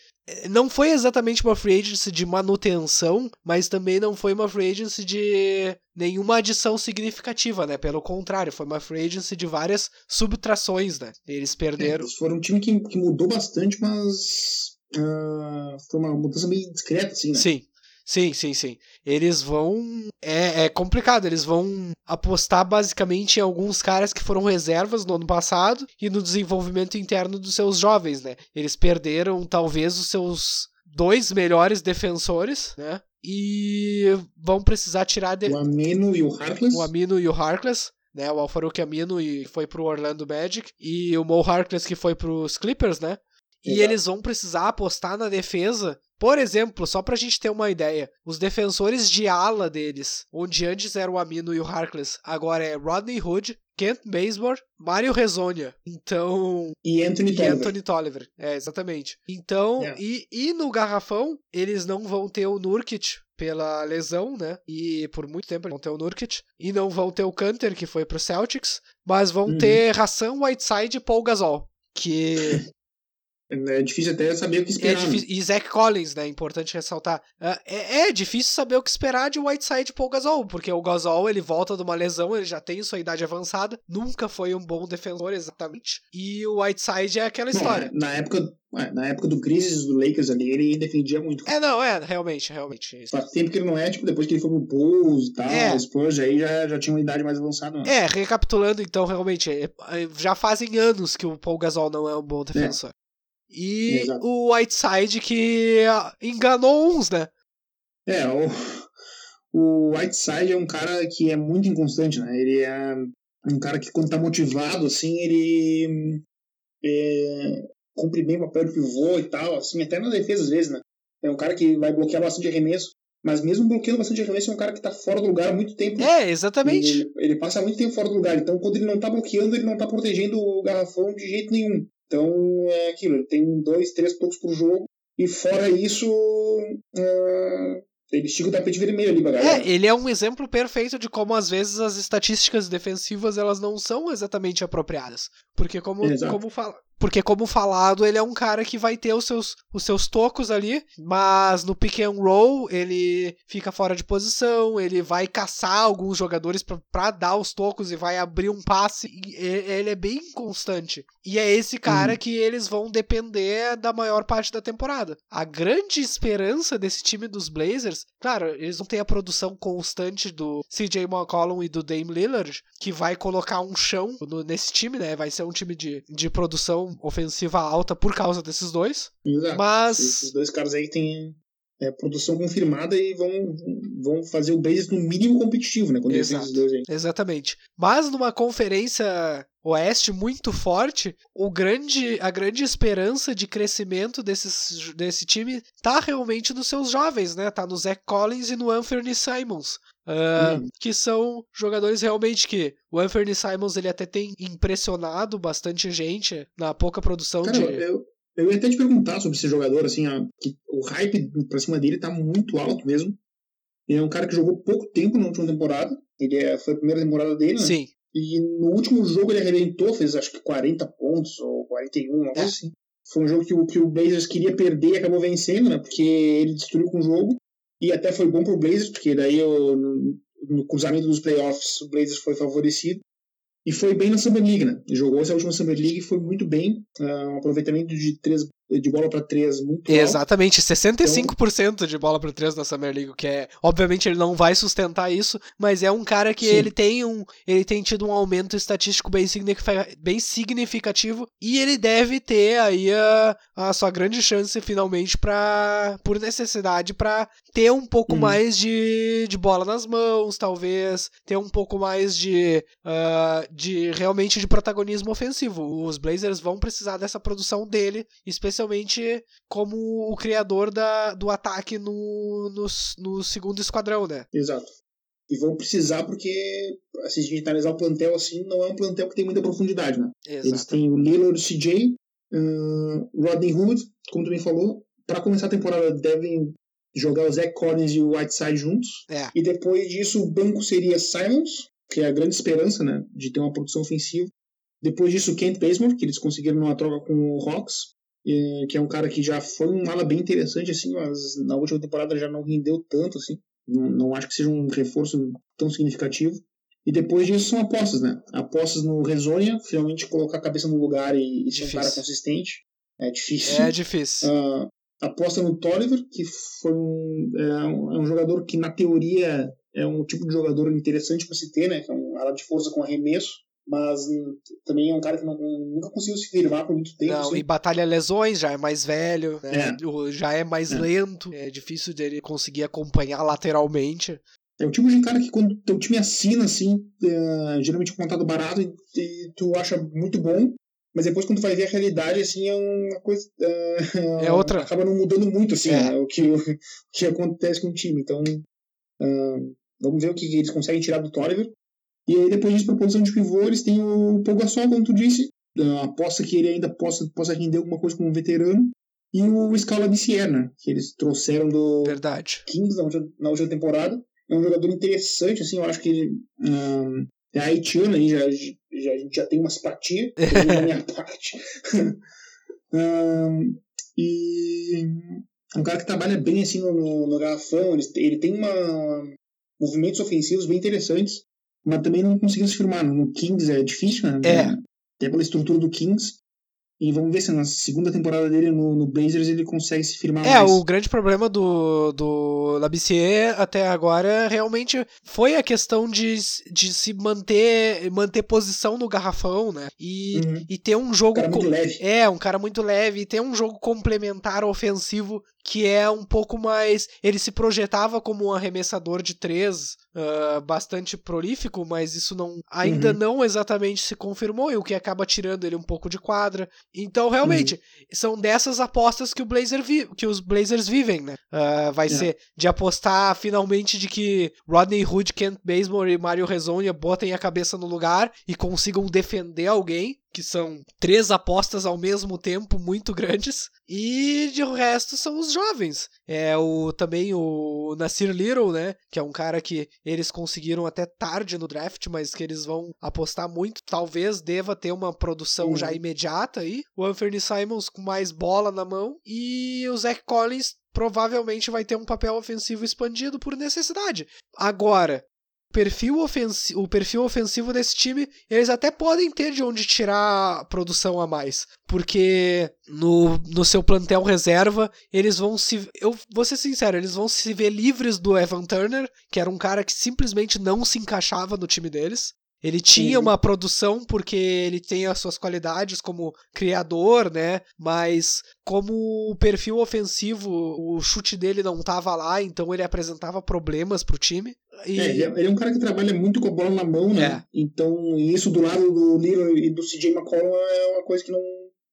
não foi exatamente uma free agency de manutenção, mas também não foi uma free agency de nenhuma adição significativa, né? Pelo contrário, foi uma free agency de várias subtrações, né? Eles perderam. Eles foram um time que, que mudou bastante, mas uh, foi uma mudança meio discreta, assim, né? Sim. Sim, sim, sim. Eles vão. É, é, complicado, eles vão apostar basicamente em alguns caras que foram reservas no ano passado e no desenvolvimento interno dos seus jovens, né? Eles perderam talvez os seus dois melhores defensores, né? E vão precisar tirar. De... O Amino e o Harkless. O Amino e o Harkless. Né, o Alfaruq Amino e foi pro Orlando Magic e o Mo Harkless que foi pros Clippers, né? E Exato. eles vão precisar apostar na defesa por exemplo, só pra gente ter uma ideia, os defensores de ala deles, onde antes era o Amino e o Harkless, agora é Rodney Hood, Kent Bazemore, Mario Rezonia. Então. E Anthony Tolliver. Anthony Tolliver. É, exatamente. Então, yeah. e, e no Garrafão, eles não vão ter o Nurkic pela lesão, né? E por muito tempo eles vão ter o Nurkic. E não vão ter o Canter, que foi pro Celtics. Mas vão uhum. ter Ração, Whiteside e Paul Gasol. Que é difícil até saber o que esperar. É difícil, né? e Zach Collins, né? Importante ressaltar. É, é, é difícil saber o que esperar de Whiteside e Paul Gasol, porque o Gasol ele volta de uma lesão, ele já tem sua idade avançada, nunca foi um bom defensor exatamente. E o Whiteside é aquela história. Bom, na época na época do Crisis do Lakers ali, ele defendia muito. É, não, é, realmente, realmente. Faz tempo que ele não é, tipo, depois que ele foi pro Bulls e tal, é. Spurs aí já, já tinha uma idade mais avançada. Né? É, recapitulando então, realmente, é, já fazem anos que o Paul Gasol não é um bom defensor. E Exato. o Whiteside que enganou uns, né? É, o, o Whiteside é um cara que é muito inconstante, né? Ele é um cara que quando tá motivado, assim, ele é, cumpre bem o papel de pivô e tal, assim, até na defesa às vezes, né? É um cara que vai bloquear bastante arremesso, mas mesmo bloqueando bastante arremesso é um cara que tá fora do lugar há muito tempo. É, exatamente. Ele, ele, passa muito tempo fora do lugar, então quando ele não tá bloqueando, ele não tá protegendo o garrafão de jeito nenhum. Então é aquilo, ele tem dois, três pontos por jogo, e fora isso, uh, ele estica o tapete vermelho ali pra galera. É, ele é um exemplo perfeito de como às vezes as estatísticas defensivas elas não são exatamente apropriadas. Porque como, como fala, porque, como falado, ele é um cara que vai ter os seus, os seus tocos ali, mas no pick and roll ele fica fora de posição, ele vai caçar alguns jogadores para dar os tocos e vai abrir um passe. ele é bem constante. E é esse cara uhum. que eles vão depender da maior parte da temporada. A grande esperança desse time dos Blazers, claro, eles não têm a produção constante do CJ McCollum e do Dame Lillard, que vai colocar um chão no, nesse time, né? Vai ser um time de, de produção ofensiva alta por causa desses dois. Exato. Mas. Esses dois caras aí têm é, produção confirmada e vão, vão fazer o Blazers no mínimo competitivo, né? Quando Exato. dois aí. Exatamente. Mas numa conferência oeste muito forte, o grande, a grande esperança de crescimento desses, desse time tá realmente nos seus jovens, né? Tá no Zach Collins e no Anthony Simons. Uh, que são jogadores realmente que o Anthony Simons ele até tem impressionado bastante gente na pouca produção Cara, de. Eu, eu ia até te perguntar sobre esse jogador, assim, a, que o hype pra cima dele tá muito alto mesmo. Ele é um cara que jogou pouco tempo na última temporada. Ele é, foi a primeira temporada dele, né? Sim. E no último jogo ele arrebentou, fez acho que 40 pontos ou 41, algo é. assim. Foi um jogo que o, que o Blazers queria perder e acabou vencendo, né? Porque ele destruiu com o jogo. E até foi bom pro Blazers, porque daí no, no cruzamento dos playoffs o Blazers foi favorecido. E foi bem na Summer League, né? Jogou essa última Summer League e foi muito bem. Uh, um aproveitamento de, três, de bola para três muito Exatamente, alto. 65% então, de bola para três na Summer League, que é, obviamente ele não vai sustentar isso, mas é um cara que ele tem um, ele tem tido um aumento estatístico bem, bem significativo e ele deve ter aí a, a sua grande chance finalmente para por necessidade para ter um pouco hum. mais de, de bola nas mãos, talvez, ter um pouco mais de, uh, de realmente de protagonismo ofensivo. Os Blazers vão precisar dessa produção dele, especialmente como o criador da, do ataque no, no, no segundo esquadrão, né? Exato. E vão precisar porque, se a gente analisar o plantel assim, não é um plantel que tem muita profundidade, né? Exato. Eles têm o Lillard CJ, uh, Rodney Hood, como tu bem falou. Para começar a temporada, devem jogar o Zach Collins e o Whiteside juntos. É. E depois disso, o banco seria Simons, que é a grande esperança né, de ter uma produção ofensiva. Depois disso, Kent Bazemore, que eles conseguiram uma troca com o Hawks, que é um cara que já foi um ala bem interessante, assim, mas na última temporada já não rendeu tanto, assim. Não, não acho que seja um reforço tão significativo. E depois disso são apostas, né? Apostas no Rezonia, finalmente colocar a cabeça no lugar e, e ser um cara consistente. É difícil. É difícil. Uh, aposta no Tolliver, que foi um, é, um, é um jogador que, na teoria, é um tipo de jogador interessante para se ter, né? Que é um ala de força com arremesso, mas hum, também é um cara que não, nunca conseguiu se firmar por muito tempo. Não, assim. e batalha lesões, já é mais velho, né? é. já é mais é. lento, é difícil dele conseguir acompanhar lateralmente. É o tipo de cara que quando teu time assina, assim, é, geralmente é um contrato barato e, e tu acha muito bom, mas depois, quando tu vai ver a realidade, assim, é uma coisa. Uh, é outra. Acaba não mudando muito, assim, é. né, o, que, o, que acontece com o time. Então, uh, vamos ver o que eles conseguem tirar do Tolliver. E aí, depois disso, para posição de pivô, eles têm o Pogasol, como tu disse. Aposta que ele ainda possa, possa render alguma coisa como veterano. E o Scala Bicierna, que eles trouxeram do Verdade. Kings na última, na última temporada. É um jogador interessante, assim, eu acho que ele. Uh, é haitiano aí, já, já, a gente já tem uma simpatia da minha parte. um, e um cara que trabalha bem assim no, no, no garrafão, ele, ele tem uma, movimentos ofensivos bem interessantes, mas também não conseguiu se firmar. No Kings é difícil, né? É. Até pela estrutura do Kings. E vamos ver se na segunda temporada dele no, no Blazers ele consegue se firmar é, mais. É, o grande problema do, do Labissier até agora realmente foi a questão de, de se manter manter posição no garrafão, né? E, uhum. e ter um jogo. Um cara muito leve. É, um cara muito leve e ter um jogo complementar ofensivo que é um pouco mais. Ele se projetava como um arremessador de três uh, bastante prolífico, mas isso não ainda uhum. não exatamente se confirmou, e o que acaba tirando ele um pouco de quadra. Então, realmente, uhum. são dessas apostas que, o Blazer que os Blazers vivem, né? Uh, vai é. ser de apostar finalmente de que Rodney Hood, Kent Bazemore e Mario Rezonia botem a cabeça no lugar e consigam defender alguém que são três apostas ao mesmo tempo muito grandes e de o resto são os jovens é o também o Nasir Little né que é um cara que eles conseguiram até tarde no draft mas que eles vão apostar muito talvez deva ter uma produção uhum. já imediata aí o Anthony Simons com mais bola na mão e o Zach Collins provavelmente vai ter um papel ofensivo expandido por necessidade. Agora, perfil ofensivo, o perfil ofensivo desse time, eles até podem ter de onde tirar produção a mais. Porque no, no seu plantel reserva, eles vão se. Eu vou ser sincero, eles vão se ver livres do Evan Turner, que era um cara que simplesmente não se encaixava no time deles. Ele tinha uma produção porque ele tem as suas qualidades como criador, né? Mas como o perfil ofensivo, o chute dele não tava lá, então ele apresentava problemas pro time. E... É, ele, é, ele, é, um cara que trabalha muito com a bola na mão, né? É. Então, isso do lado do Lillard e do CJ McCollum é uma coisa que não,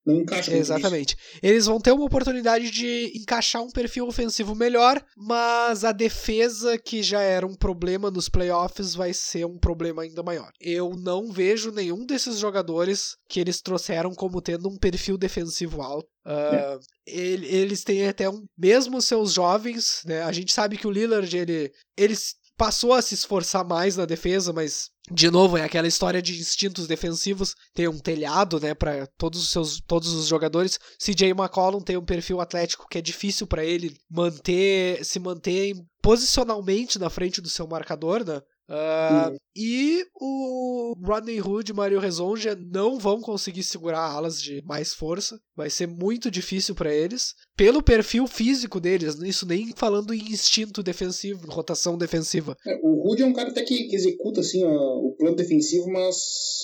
não encaixa Exatamente. Eles vão ter uma oportunidade de encaixar um perfil ofensivo melhor, mas a defesa, que já era um problema nos playoffs, vai ser um problema ainda maior. Eu não vejo nenhum desses jogadores que eles trouxeram como tendo um perfil defensivo alto. Uh, ele, eles têm até um. Mesmo seus jovens, né? A gente sabe que o Lillard, ele, eles passou a se esforçar mais na defesa, mas de novo é aquela história de instintos defensivos, tem um telhado, né, para todos os seus todos os jogadores. CJ McCollum tem um perfil atlético que é difícil para ele manter se manter posicionalmente na frente do seu marcador, né? Uh, e o Rodney Hood e Mario Rezonja não vão conseguir segurar alas de mais força. Vai ser muito difícil para eles. Pelo perfil físico deles, isso nem falando em instinto defensivo, rotação defensiva. É, o Hood é um cara até que, que executa assim, ó, o plano defensivo, mas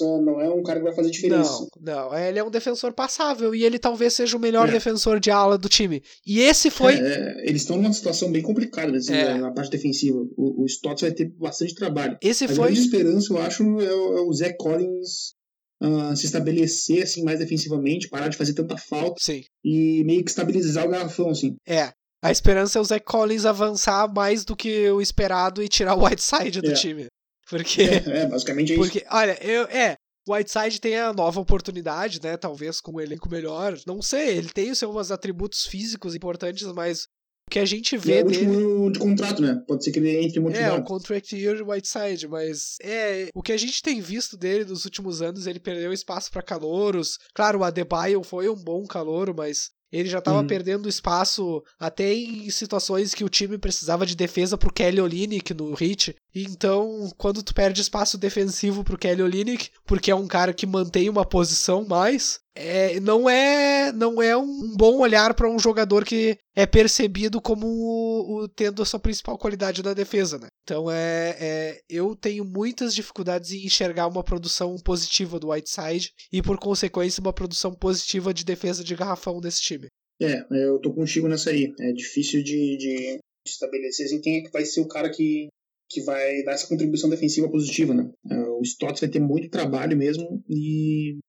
uh, não é um cara que vai fazer diferença. Não, não. Ele é um defensor passável e ele talvez seja o melhor é. defensor de ala do time. E esse foi. É, é eles estão numa situação bem complicada assim, é. na parte defensiva. O, o Stotts vai ter bastante trabalho. Esse foi. Esperança, eu acho, é o, é Zé Collins Uh, se estabelecer assim mais defensivamente, parar de fazer tanta falta Sim. e meio que estabilizar o garrafão assim. É. A esperança é o Zé Collins avançar mais do que o esperado e tirar o Whiteside do é. time. Porque é, é basicamente é Porque olha, eu é, o Whiteside tem a nova oportunidade, né? Talvez com um elenco melhor. Não sei, ele tem os seus atributos físicos importantes, mas que a gente vê é o dele. de contrato, né? Pode ser que ele entre motivado. É, o contract year Whiteside, mas é. O que a gente tem visto dele nos últimos anos, ele perdeu espaço para calouros. Claro, o Adebayo foi um bom calouro, mas ele já estava uhum. perdendo espaço até em situações que o time precisava de defesa pro Kelly Olynyk no hit. Então, quando tu perde espaço defensivo pro Kelly Olynyk, porque é um cara que mantém uma posição mais, é, não é não é um bom olhar para um jogador que é percebido como o, o, tendo a sua principal qualidade na defesa, né? Então é, é, eu tenho muitas dificuldades em enxergar uma produção positiva do Whiteside e por consequência uma produção positiva de defesa de garrafão desse time. É, eu tô contigo nessa aí. É difícil de, de estabelecer assim, quem é que vai ser o cara que que vai dar essa contribuição defensiva positiva, né? É, o Stotts vai ter muito trabalho mesmo e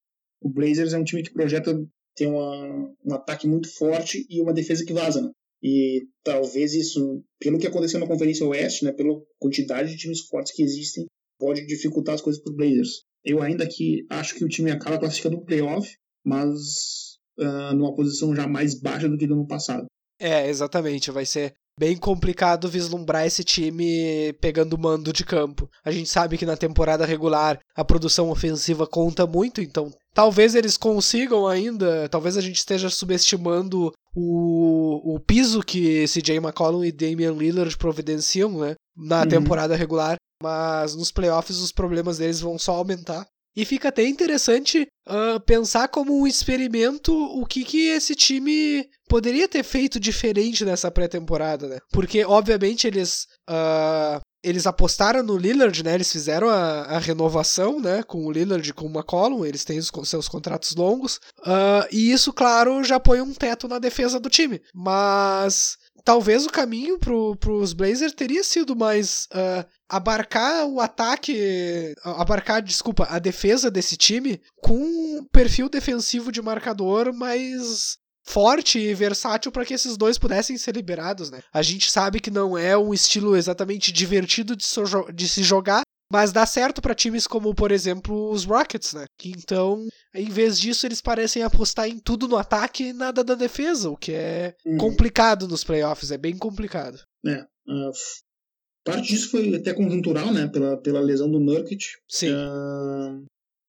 o Blazers é um time que projeta ter uma, um ataque muito forte e uma defesa que vaza, né? E talvez isso, pelo que aconteceu na Conferência Oeste, né, pela quantidade de times fortes que existem, pode dificultar as coisas para os Blazers. Eu ainda que acho que o time acaba classificando o playoff, mas uh, numa posição já mais baixa do que do ano passado. É, exatamente. Vai ser bem complicado vislumbrar esse time pegando mando de campo. A gente sabe que na temporada regular a produção ofensiva conta muito, então talvez eles consigam ainda, talvez a gente esteja subestimando o, o piso que CJ McCollum e Damian Lillard providenciam, né, na uhum. temporada regular, mas nos playoffs os problemas deles vão só aumentar. E fica até interessante uh, pensar como um experimento o que, que esse time poderia ter feito diferente nessa pré-temporada, né? Porque, obviamente, eles. Uh, eles apostaram no Lillard, né? Eles fizeram a, a, renovação, né? Com o Lillard e com o McCollum. Eles têm os seus contratos longos. Uh, e isso, claro, já põe um teto na defesa do time. Mas talvez o caminho para os Blazers teria sido mais uh, abarcar o ataque, abarcar, desculpa, a defesa desse time com um perfil defensivo de marcador mais forte e versátil para que esses dois pudessem ser liberados, né? A gente sabe que não é um estilo exatamente divertido de, so de se jogar, mas dá certo para times como, por exemplo, os Rockets, né? Que então, em vez disso, eles parecem apostar em tudo no ataque e nada da defesa, o que é uhum. complicado nos playoffs, é bem complicado. É. Uh, parte disso foi até conjuntural, né? Pela, pela lesão do Nurkic. Sim. Uh,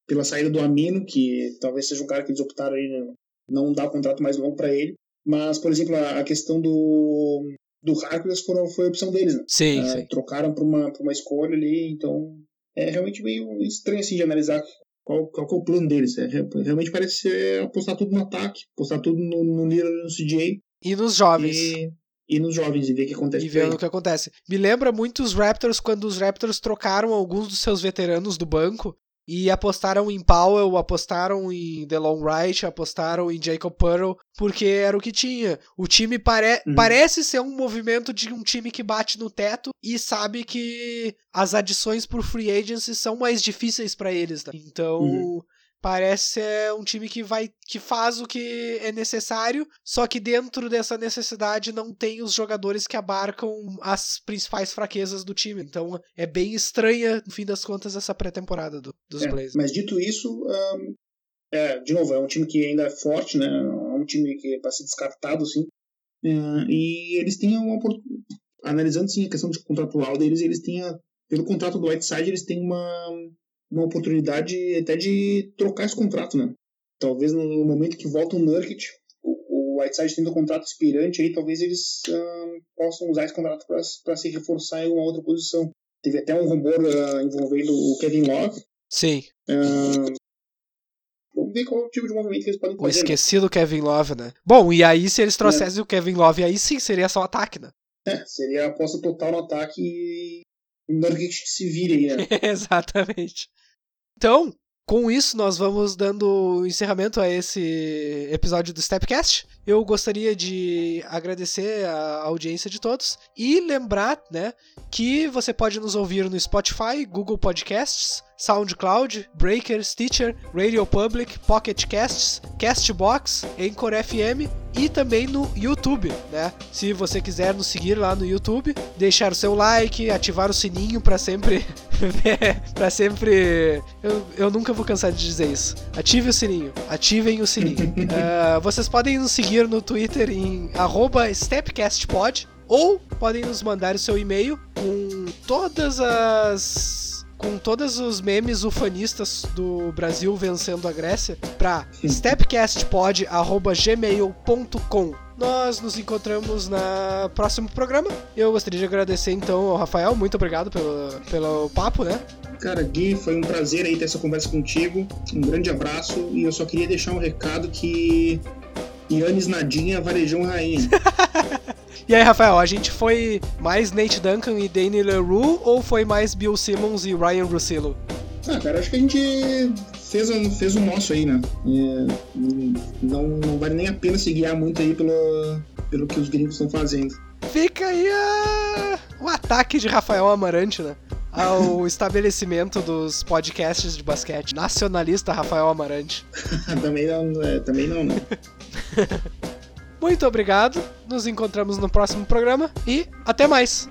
pela saída do Amino, que talvez seja um cara que eles optaram aí né? Não dar o um contrato mais longo para ele. Mas, por exemplo, a, questão do, do Harkless foram, foi a opção deles, né? Sim, uh, sim. Trocaram por uma, por uma escolha ali, então é realmente meio estranho assim de analisar qual, qual é o plano deles. É, realmente parece ser apostar tudo no ataque, apostar tudo no, no Lillard no CJ. E nos jovens. E, e nos jovens e ver o que acontece. E ver o que acontece. Me lembra muito os Raptors quando os Raptors trocaram alguns dos seus veteranos do banco e apostaram em Powell, apostaram em DeLon Wright, apostaram em Jacob Pearl, porque era o que tinha. O time pare uhum. parece ser um movimento de um time que bate no teto e sabe que as adições por free agency são mais difíceis para eles. Tá? Então, uhum. Parece ser um time que vai que faz o que é necessário, só que dentro dessa necessidade não tem os jogadores que abarcam as principais fraquezas do time. Então é bem estranha, no fim das contas, essa pré-temporada do, dos é, Blazers. Mas dito isso, um, é, de novo, é um time que ainda é forte, né? É um time que é para ser descartado, assim. É, e eles têm uma analisando sim a questão de contratual deles, eles têm a, pelo contrato do Whiteside, eles têm uma uma oportunidade até de trocar esse contrato, né? Talvez no momento que volta o Nurkic, o, o Whiteside tendo um contrato expirante aí, talvez eles uh, possam usar esse contrato para se reforçar em alguma outra posição. Teve até um rumor uh, envolvendo o Kevin Love. Sim. Uh, vamos ver qual é o tipo de movimento que eles podem fazer. O né? esquecido né? Kevin Love, né? Bom, e aí se eles trouxessem é. o Kevin Love, aí sim seria só ataque, né? É, seria a aposta total no ataque e o Nurkic se vire aí, né? Exatamente. Então, com isso, nós vamos dando encerramento a esse episódio do Stepcast. Eu gostaria de agradecer a audiência de todos e lembrar, né, que você pode nos ouvir no Spotify, Google Podcasts, SoundCloud, Breaker, Stitcher, Radio Public, Pocket Casts, Castbox, Anchor FM e também no YouTube, né? Se você quiser nos seguir lá no YouTube, deixar o seu like, ativar o sininho para sempre para sempre eu, eu nunca vou cansar de dizer isso. Ative o sininho, ativem o sininho. uh, vocês podem nos seguir no Twitter em @stepcastpod ou podem nos mandar o seu e-mail com todas as com todos os memes ufanistas do Brasil vencendo a Grécia para stepcastpod@gmail.com. Nós nos encontramos na próximo programa. Eu gostaria de agradecer então ao Rafael, muito obrigado pelo, pelo papo, né? Cara, Gui, foi um prazer aí ter essa conversa contigo. Um grande abraço e eu só queria deixar um recado que Yannis Nadinha, varejão rainha. E aí, Rafael, a gente foi mais Nate Duncan e Danny LaRue ou foi mais Bill Simmons e Ryan Russillo? Ah, cara, acho que a gente fez, fez o nosso aí, né? É, não, não vale nem a pena se guiar muito aí pelo, pelo que os gringos estão fazendo. Fica aí a... o ataque de Rafael Amarante, né? Ao estabelecimento dos podcasts de basquete. Nacionalista Rafael Amarante. também não, é, também não, né? Muito obrigado, nos encontramos no próximo programa e até mais!